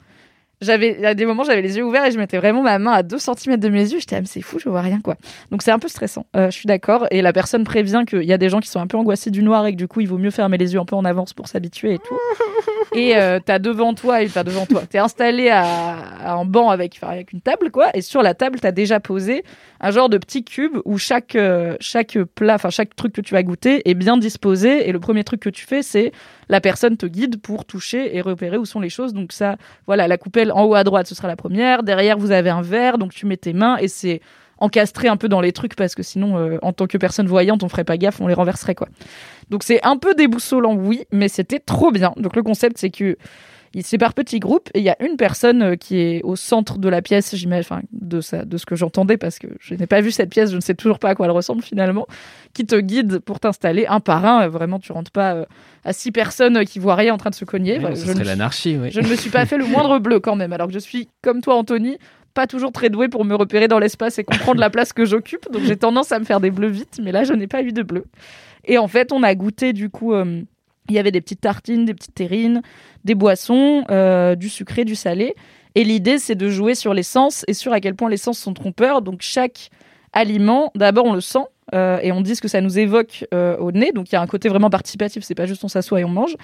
j'avais à des moments j'avais les yeux ouverts et je mettais vraiment ma main à 2 cm de mes yeux. J'étais ah, mais c'est fou, je vois rien quoi. Donc c'est un peu stressant. Euh, je suis d'accord. Et la personne prévient qu'il y a des gens qui sont un peu angoissés du noir et que du coup il vaut mieux fermer les yeux un peu en avance pour s'habituer et tout. Et euh, t'as devant toi, et t'as devant toi, t'es installé à, à un banc avec, enfin, avec une table, quoi. Et sur la table, t'as déjà posé un genre de petit cube où chaque, euh, chaque plat, enfin chaque truc que tu vas goûter est bien disposé. Et le premier truc que tu fais, c'est la personne te guide pour toucher et repérer où sont les choses. Donc ça, voilà, la coupelle en haut à droite, ce sera la première. Derrière, vous avez un verre, donc tu mets tes mains et c'est encastré un peu dans les trucs parce que sinon, euh, en tant que personne voyante, on ferait pas gaffe, on les renverserait quoi. Donc c'est un peu déboussolant, oui, mais c'était trop bien. Donc le concept, c'est que il- c'est par petits groupes et il y a une personne euh, qui est au centre de la pièce, j'imagine, enfin, de, ça, de ce que j'entendais parce que je n'ai pas vu cette pièce, je ne sais toujours pas à quoi elle ressemble finalement, qui te guide pour t'installer un par un. Euh, Vraiment, tu rentres pas euh, à six personnes qui voient rien en train de se cogner. Je serait suis- l'anarchie, oui. Je ne me suis pas fait le moindre bleu quand même, alors que je suis comme toi, Anthony. Pas toujours très douée pour me repérer dans l'espace et comprendre la place que j'occupe, donc j'ai tendance à me faire des bleus vite, mais là je n'ai pas eu de bleu. Et en fait, on a goûté du coup. euh, il y avait des petites tartines, des petites terrines, des boissons, euh, du sucré, du salé. Et l'idée, c'est de jouer sur les sens et sur à quel point les sens sont trompeurs. Donc chaque aliment, d'abord on le sent euh, et on dit ce que ça nous évoque euh, au nez. Donc il y a un côté vraiment participatif. C'est pas juste on s'assoit et on mange.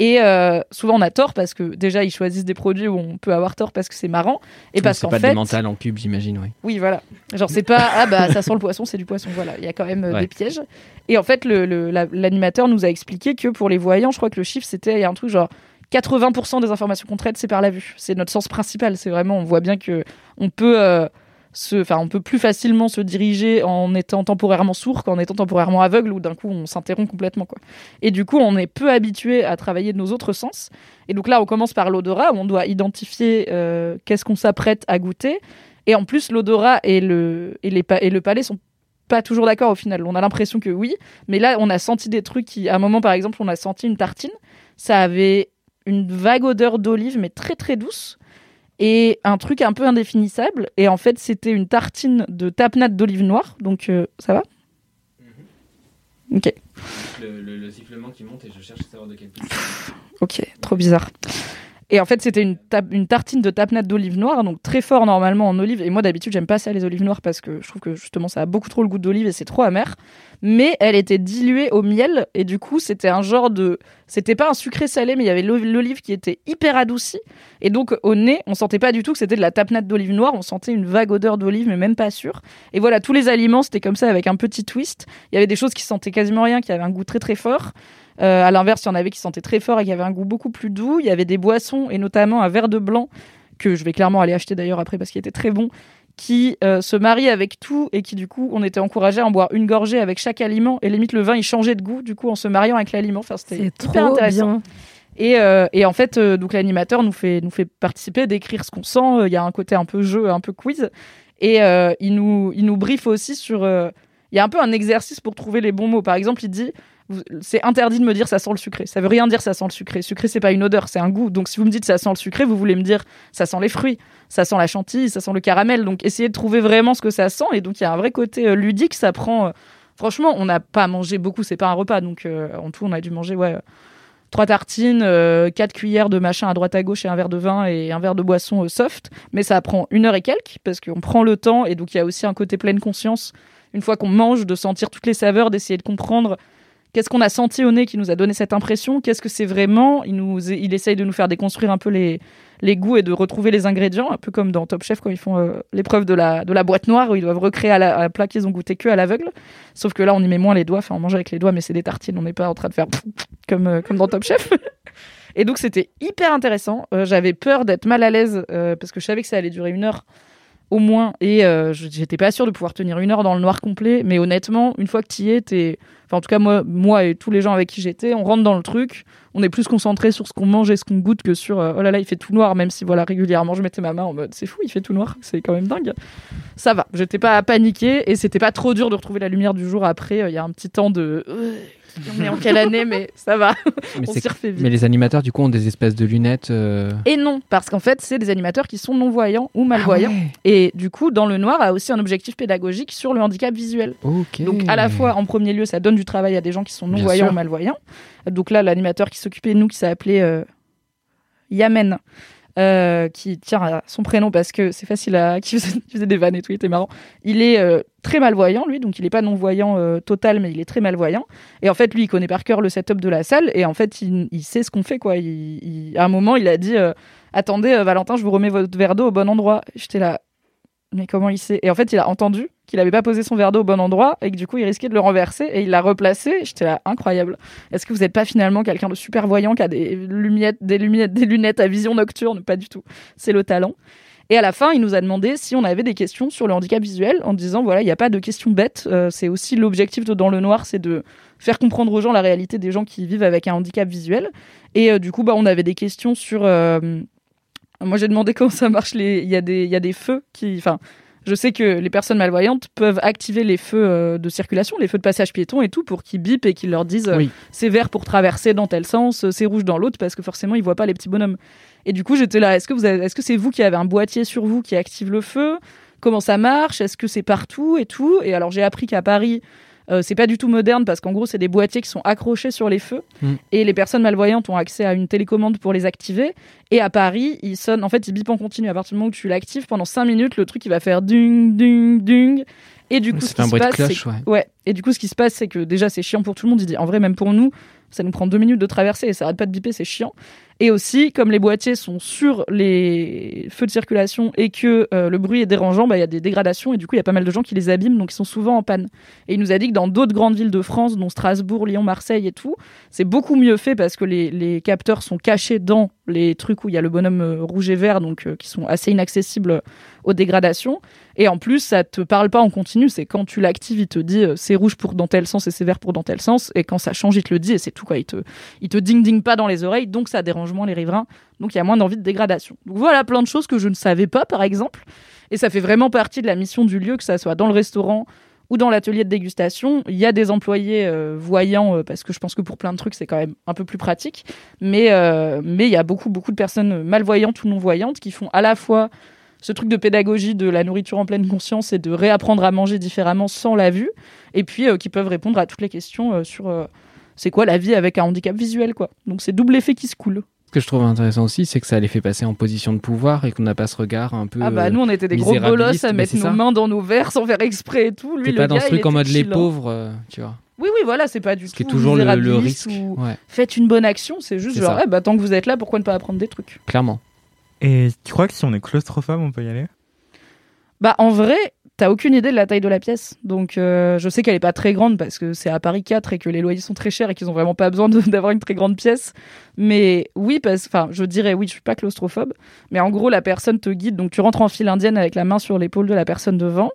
Et euh, souvent on a tort parce que déjà ils choisissent des produits où on peut avoir tort parce que c'est marrant et parce c'est qu'en pas fait des mentales en cube, j'imagine, oui. oui, voilà. Genre, c'est pas, ah bah, ça sent le poisson, c'est du poisson. Voilà, il y a quand même euh, Ouais. des pièges. Et en fait, le- le- la- l'animateur nous a expliqué que pour les voyants, je crois que le chiffre, c'était, il y a un truc genre 80% des informations qu'on traite, c'est par la vue. C'est notre sens principal. C'est vraiment, on voit bien que on peut. euh, On peut plus facilement se diriger en étant temporairement sourd qu'en étant temporairement aveugle, où d'un coup on s'interrompt complètement. Et du coup, on est peu habitué à travailler de nos autres sens. Et donc là, on commence par l'odorat, on doit identifier euh, qu'est-ce qu'on s'apprête à goûter. Et en plus, l'odorat et le, et, les et le palais sont pas toujours d'accord au final. On a l'impression que oui, mais là, on a senti des trucs qui, à un moment, par exemple, on a senti une tartine. Ça avait une vague odeur d'olive, mais très très douce. Et un truc un peu indéfinissable. Et en fait, c'était une tartine de tapenade d'olive noire. Donc, euh, ça va Ok. Le, sifflement qui monte et je cherche à savoir de quel Ok, trop bizarre. Et en fait, c'était une, ta- une tartine de tapenade d'olive noire, donc très fort normalement en olive. Et moi, d'habitude, j'aime pas ça les olives noires parce que je trouve que justement, ça a beaucoup trop le goût d'olive et c'est trop amer. Mais elle était diluée au miel et du coup, c'était un genre de. C'était pas un sucré salé, mais il y avait l'o- l'olive qui était hyper adoucie. Et donc, au nez, on sentait pas du tout que c'était de la tapenade d'olive noire. On sentait une vague odeur d'olive, mais même pas sûr. Et voilà, tous les aliments, c'était comme ça avec un petit twist. Il y avait des choses qui sentaient quasiment rien, qui avaient un goût très très fort. Euh, à l'inverse, il y en avait qui sentaient très fort et qui avaient un goût beaucoup plus doux. Il y avait des boissons et notamment un verre de blanc que je vais clairement aller acheter d'ailleurs après parce qu'il était très bon, qui euh, se marie avec tout et qui du coup on était encouragé à en boire une gorgée avec chaque aliment et limite le vin il changeait de goût du coup en se mariant avec l'aliment. Enfin, c'était hyper trop intéressant. bien. Et, euh, et en fait, euh, donc l'animateur nous fait, nous fait participer, décrire ce qu'on sent. Euh, Il y a un côté un peu jeu, un peu quiz. Et euh, il, nous, il nous briefe aussi sur. Il y a un peu un exercice pour trouver les bons mots. Par exemple, il dit c'est interdit de me dire ça sent le sucré. Ça veut rien dire ça sent le sucré. Sucré, c'est pas une odeur, c'est un goût. Donc si vous me dites ça sent le sucré, vous voulez me dire ça sent les fruits, ça sent la chantilly, ça sent le caramel. Donc essayez de trouver vraiment ce que ça sent. Et donc il y a un vrai côté euh, ludique. Ça prend. euh, franchement, on n'a pas mangé beaucoup. C'est pas un repas. Donc euh, en tout, on a dû manger ouais trois tartines, quatre cuillères de machin à droite à gauche et un verre de vin et un verre de boisson soft. Mais ça prend une heure et quelques parce qu'on prend le temps et donc il y a aussi un côté pleine conscience une fois qu'on mange de sentir toutes les saveurs, d'essayer de comprendre qu'est-ce qu'on a senti au nez qui nous a donné cette impression, qu'est-ce que c'est vraiment? Il, nous, il essaye de nous faire déconstruire un peu les, les goûts et de retrouver les ingrédients, un peu comme dans Top Chef quand ils font euh, l'épreuve de la, de la boîte noire où ils doivent recréer à la, à un plat qu'ils ont goûté que à l'aveugle. Sauf que là, on y met moins les doigts, enfin on mange avec les doigts, mais c'est des tartines, on n'est pas en train de faire comme, euh, comme dans Top Chef. Et donc c'était hyper intéressant. Euh, J'avais peur d'être mal à l'aise parce que je savais que ça allait durer une heure au moins et euh, j'étais pas sûre de pouvoir tenir une heure dans le noir complet. Mais honnêtement, une fois que tu y es. Enfin, en tout cas, moi, moi et tous les gens avec qui j'étais, on rentre dans le truc. On est plus concentré sur ce qu'on mange et ce qu'on goûte que sur euh, oh là là, il fait tout noir, même si voilà, régulièrement, je mettais ma main en mode c'est fou, il fait tout noir, c'est quand même dingue. Ça va, j'étais pas paniquée et c'était pas trop dur de retrouver la lumière du jour après. euh, Il y a un petit temps de. On est en quelle année, mais ça va. Mais, on s'y refait vite. mais les animateurs, du coup, ont des espèces de lunettes. euh, Et non, parce qu'en fait, c'est des animateurs qui sont non-voyants ou Ah malvoyants. Et du coup, dans le noir, a aussi un objectif pédagogique sur le handicap visuel. Donc, à la fois, en premier lieu, ça donne du travail à des gens qui sont non-voyants ou malvoyants. Donc là, l'animateur qui s'occupait de nous, qui s'appelait euh, Yamen, euh, qui tient à son prénom parce que c'est facile à. qui faisait, des vannes et tout, il était marrant. Il est euh, très malvoyant, lui, donc il n'est pas non-voyant euh, total, mais il est très malvoyant. Et en fait, lui, il connaît par cœur le setup de la salle et en fait, il, sait ce qu'on fait, quoi. À un moment, il a dit Attendez, Valentin, je vous remets votre verre d'eau au bon endroit. J'étais là. Mais comment il sait Et en fait, il a entendu qu'il avait pas posé son verre d'eau au bon endroit et que du coup, il risquait de le renverser et il l'a replacé. J'étais là, incroyable. Est-ce que vous n'êtes pas finalement quelqu'un de super voyant qui a des lunettes, des des lunettes à vision nocturne? Pas du tout. C'est le talent. Et à la fin, il nous a demandé si on avait des questions sur le handicap visuel en disant voilà, il n'y a pas de questions bêtes. Euh, c'est aussi l'objectif de Dans le Noir, c'est de faire comprendre aux gens la réalité des gens qui vivent avec un handicap visuel. Et euh, du coup, bah, on avait des questions sur. euh, moi, j'ai demandé comment ça marche. Les... Il, y a des... il y a des feux qui. Enfin, je sais que les personnes malvoyantes peuvent activer les feux euh, de circulation, les feux de passage piéton et tout, pour qu'ils bipent et qu'ils leur disent euh, Oui. c'est vert pour traverser dans tel sens, euh, c'est rouge dans l'autre, parce que forcément, ils voient pas les petits bonhommes. Et du coup, j'étais là. Est-ce que vous avez- est-ce que c'est vous qui avez un boîtier sur vous qui active le feu? Comment ça marche? Est-ce que c'est partout et tout? Et alors, j'ai appris qu'à Paris, euh, c'est pas du tout moderne parce qu'en gros, c'est des boîtiers qui sont accrochés sur les feux Mm. et les personnes malvoyantes ont accès à une télécommande pour les activer. Et à Paris, ils sonnent, en fait, ils bipent en continu. À partir du moment où tu l'actives, pendant 5 minutes, le truc il va faire dung, dung, dung. Et du coup, ce qui se passe, cloche, c'est ouais. ouais. Et du coup, ce qui se passe, c'est que déjà, c'est chiant pour tout le monde. Il dit, en vrai, même pour nous, ça nous prend deux minutes de traverser et ça arrête pas de biper, c'est chiant. Et aussi, comme les boîtiers sont sur les feux de circulation et que euh, le bruit est dérangeant, bah, il y a des dégradations et du coup, il y a pas mal de gens qui les abîment, donc ils sont souvent en panne. Et il nous a dit que dans d'autres grandes villes de France, dont Strasbourg, Lyon, Marseille et tout, c'est beaucoup mieux fait parce que les, capteurs sont cachés dans les trucs où il y a le bonhomme euh, rouge et vert, donc euh, qui sont assez inaccessibles aux dégradations. Et en plus, ça te parle pas en continu. C'est quand tu l'actives, il te dit c'est rouge pour dans tel sens et c'est vert pour dans tel sens. Et quand ça change, il te le dit et c'est tout quoi. Il te, il te ding ding pas dans les oreilles, donc ça dérange les riverains. Donc il y a moins d'envie de dégradation. Donc voilà plein de choses que je ne savais pas, par exemple. Et ça fait vraiment partie de la mission du lieu, que ça soit dans le restaurant ou dans l'atelier de dégustation. Il y a des employés euh, voyants, euh, parce que je pense que pour plein de trucs, c'est quand même un peu plus pratique. Mais euh, mais il y a beaucoup, beaucoup de personnes malvoyantes ou non-voyantes qui font à la fois ce truc de pédagogie de la nourriture en pleine conscience et de réapprendre à manger différemment sans la vue, et puis qui peuvent répondre à toutes les questions sur c'est quoi la vie avec un handicap visuel, quoi. Donc c'est double effet qui se coule. Ce que je trouve intéressant aussi, c'est que ça les fait passer en position de pouvoir et qu'on n'a pas ce regard un peu. Ah bah euh, nous on était des gros misérabiliste, bolosses à mettre nos ça. mains dans nos verres sans faire exprès et tout. Lui, T'es le pas dans ce truc en mode les hein. pauvres, euh, tu vois. Oui, oui, voilà, c'est pas du Ce qui tout est toujours le, risque. ou Ouais, faites une bonne action, c'est juste genre, eh bah, tant que vous êtes là, pourquoi ne pas apprendre des trucs? Clairement. Et tu crois que si on est claustrophobe, on peut y aller? Bah en vrai, t'as aucune idée de la taille de la pièce. Donc euh, je sais qu'elle est pas très grande parce que c'est à Paris 4 et que les loyers sont très chers et qu'ils ont vraiment pas besoin d'avoir une très grande pièce. Mais oui, parce enfin, je dirais oui, je suis pas claustrophobe, mais en gros la personne te guide donc tu rentres en file indienne avec la main sur l'épaule de la personne devant.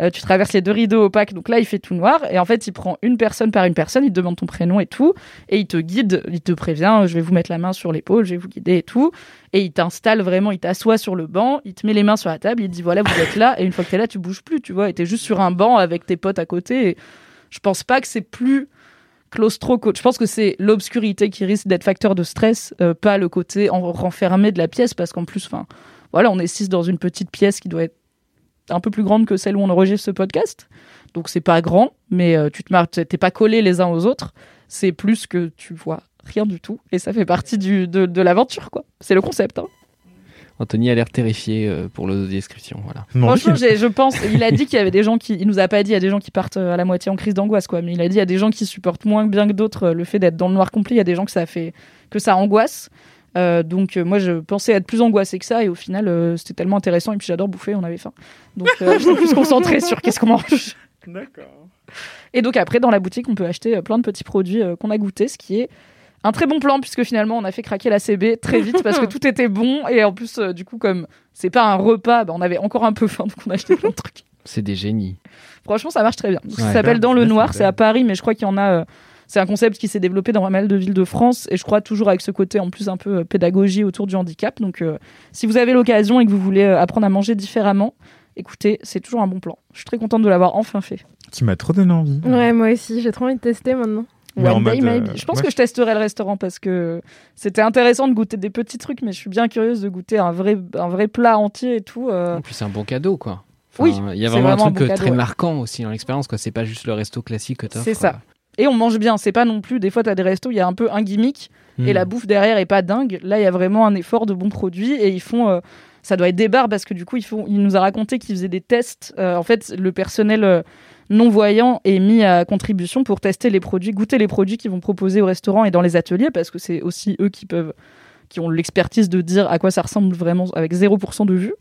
Euh, tu traverses les deux rideaux opaques, donc là il fait tout noir et en fait il prend une personne par une personne, il te demande ton prénom et tout et il te guide, il te prévient, je vais vous mettre la main sur l'épaule, je vais vous guider et tout et il t'installe vraiment, il t'assoit sur le banc, il te met les mains sur la table, il te dit voilà vous êtes là et une fois que t'es là tu bouges plus, tu vois, et t'es juste sur un banc avec tes potes à côté. Et je pense pas que c'est plus claustro. Je pense que c'est l'obscurité qui risque d'être facteur de stress, euh, pas le côté en renfermé de la pièce parce qu'en plus, enfin voilà, on est six dans une petite pièce qui doit être un peu plus grande que celle où on enregistre ce podcast. Donc c'est pas grand, mais euh, tu te marres, t'es pas collés les uns aux autres. C'est plus que tu vois rien du tout et ça fait partie du, de, de l'aventure quoi. C'est le concept. Hein. Anthony a l'air terrifié euh, pour l'audio-description. Voilà. Franchement, je pense. Il a dit qu'il y avait des gens qui. Il nous a pas dit, il y a des gens qui partent euh, à la moitié en crise d'angoisse, quoi. Mais il a dit, il y a des gens qui supportent moins bien que d'autres le fait d'être dans le noir complet. Il y a des gens que ça fait. que ça angoisse. Euh, donc, euh, moi, je pensais être plus angoissée que ça. Et au final, euh, c'était tellement intéressant. Et puis, j'adore bouffer, on avait faim. Donc, euh, j'étais plus concentrée sur qu'est-ce qu'on mange. D'accord. Et donc, après, dans la boutique, on peut acheter euh, plein de petits produits euh, qu'on a goûtés, ce qui est. Un très bon plan puisque finalement on a fait craquer la CB très vite parce que tout était bon et en plus euh, du coup comme c'est pas un repas bah, on avait encore un peu faim donc on a acheté plein de trucs. C'est des génies. Franchement, ça marche très bien. Donc, Ça Ouais. s'appelle Dans le Noir, c'est à Paris, mais je crois qu'il y en a. euh, c'est un concept qui s'est développé dans pas mal de villes de France et je crois toujours avec ce côté en plus un peu euh, pédagogie autour du handicap. Donc, euh, si vous avez l'occasion et que vous voulez euh, apprendre à manger différemment, écoutez, c'est toujours un bon plan. Je suis très contente de l'avoir enfin fait. Tu m'as trop donné envie. Ouais, moi aussi, j'ai trop envie de tester maintenant. Mais en day mode, euh, maybe. Je pense ouais. que je testerai le restaurant parce que c'était intéressant de goûter des petits trucs, mais je suis bien curieuse de goûter un vrai, un vrai plat entier et tout. euh. En plus, c'est un bon cadeau, quoi. Oui, il y a vraiment, vraiment un un truc bon cadeau, très ouais. marquant aussi dans l'expérience, quoi. C'est pas juste le resto classique que t'offres. C'est ça. Et on mange bien. C'est pas non plus. Des fois, t'as des restos, il y a un peu un gimmick Hmm. et la bouffe derrière est pas dingue. Là, il y a vraiment un effort de bons produits et ils font. euh, ça doit être des bars parce que du coup, ils font. Il nous a raconté qu'ils faisaient des tests. Euh, en fait, le personnel euh, non voyant est mis à contribution pour tester les produits, goûter les produits qu'ils vont proposer au restaurant et dans les ateliers parce que c'est aussi eux qui peuvent qui ont l'expertise de dire à quoi ça ressemble vraiment avec 0% de vue.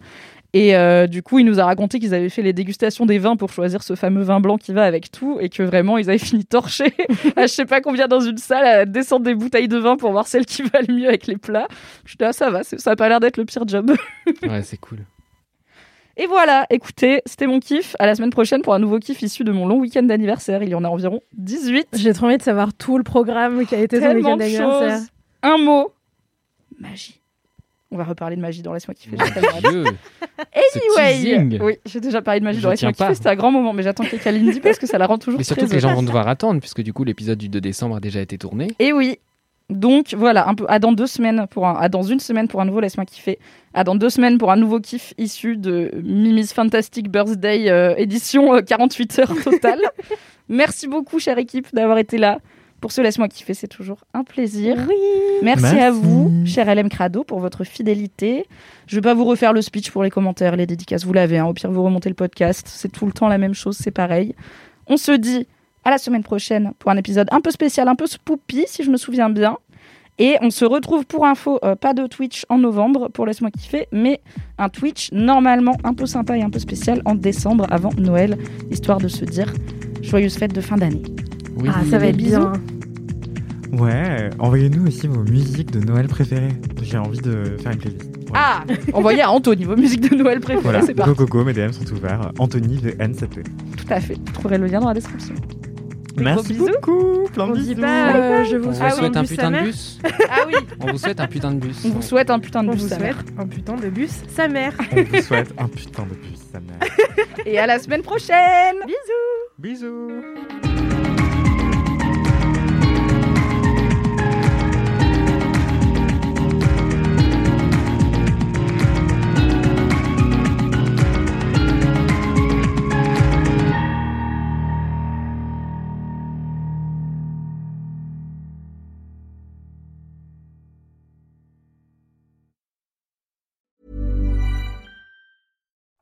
Et euh, du coup, il nous a raconté qu'ils avaient fait les dégustations des vins pour choisir ce fameux vin blanc qui va avec tout et que vraiment ils avaient fini torchés à je sais pas combien dans une salle à descendre des bouteilles de vin pour voir celle qui va le mieux avec les plats. Je dis ah ça va, ça a pas l'air d'être le pire job. Ouais, c'est cool. Et voilà, écoutez, c'était mon kiff. À la semaine prochaine pour un nouveau kiff issu de mon long week-end d'anniversaire. Il y en a environ 18. J'ai trop envie de savoir tout le programme qui a été ton Tellement week-end de d'anniversaire. Un mot. Magie. On va reparler de magie dans Laisse-moi kiffer. Anyway, oui, j'ai déjà parlé de magie dans Laisse-moi kiffer. C'était un grand moment, mais j'attends que Kaline dit parce que ça la rend toujours Mais surtout très que les gens vont devoir attendre, puisque du coup, l'épisode du 2 décembre a déjà été tourné. Et oui. Donc voilà, un peu à dans deux semaines pour un, à dans une semaine pour un nouveau laisse-moi kiffer, à dans deux semaines pour un nouveau kiff issu de Mimi's Fantastic Birthday euh, édition euh, 48 heures totale. Merci beaucoup chère équipe d'avoir été là pour ce laisse-moi kiffer, c'est toujours un plaisir. Oui. Merci, Merci. à vous, cher LM Crado, pour votre fidélité. Je vais pas vous refaire le speech pour les commentaires, les dédicaces, vous l'avez. hein. Au pire, vous remontez le podcast. C'est tout le temps la même chose, c'est pareil. On se dit à la semaine prochaine pour un épisode un peu spécial, un peu spoopy, si je me souviens bien. Et on se retrouve pour info, euh, pas de Twitch en novembre pour Laisse-moi kiffer, mais un Twitch normalement un peu sympa et un peu spécial en décembre avant Noël, histoire de se dire joyeuse fête de fin d'année. Oui. Ah, ça va être Bisous. bien. Ouais, envoyez-nous aussi vos musiques de Noël préférées. J'ai envie de faire une playlist. Voilà. Ah Envoyez à Anthony vos musiques de Noël préférées, Voilà, c'est parti. go go go, mes DM sont ouverts. Anthony de N7. Tout à fait. Vous trouverez le lien dans la description. Des Merci bisous. beaucoup, plein de On dit bisous. pas euh, je vous On vous souhaite souhaite un putain de bus. Ah oui On vous souhaite un putain de bus. On vous souhaite un putain de On bus, vous sa mère. souhaite un putain de bus sa mère. On vous souhaite un putain de bus, sa mère. Et à la semaine prochaine Bisous.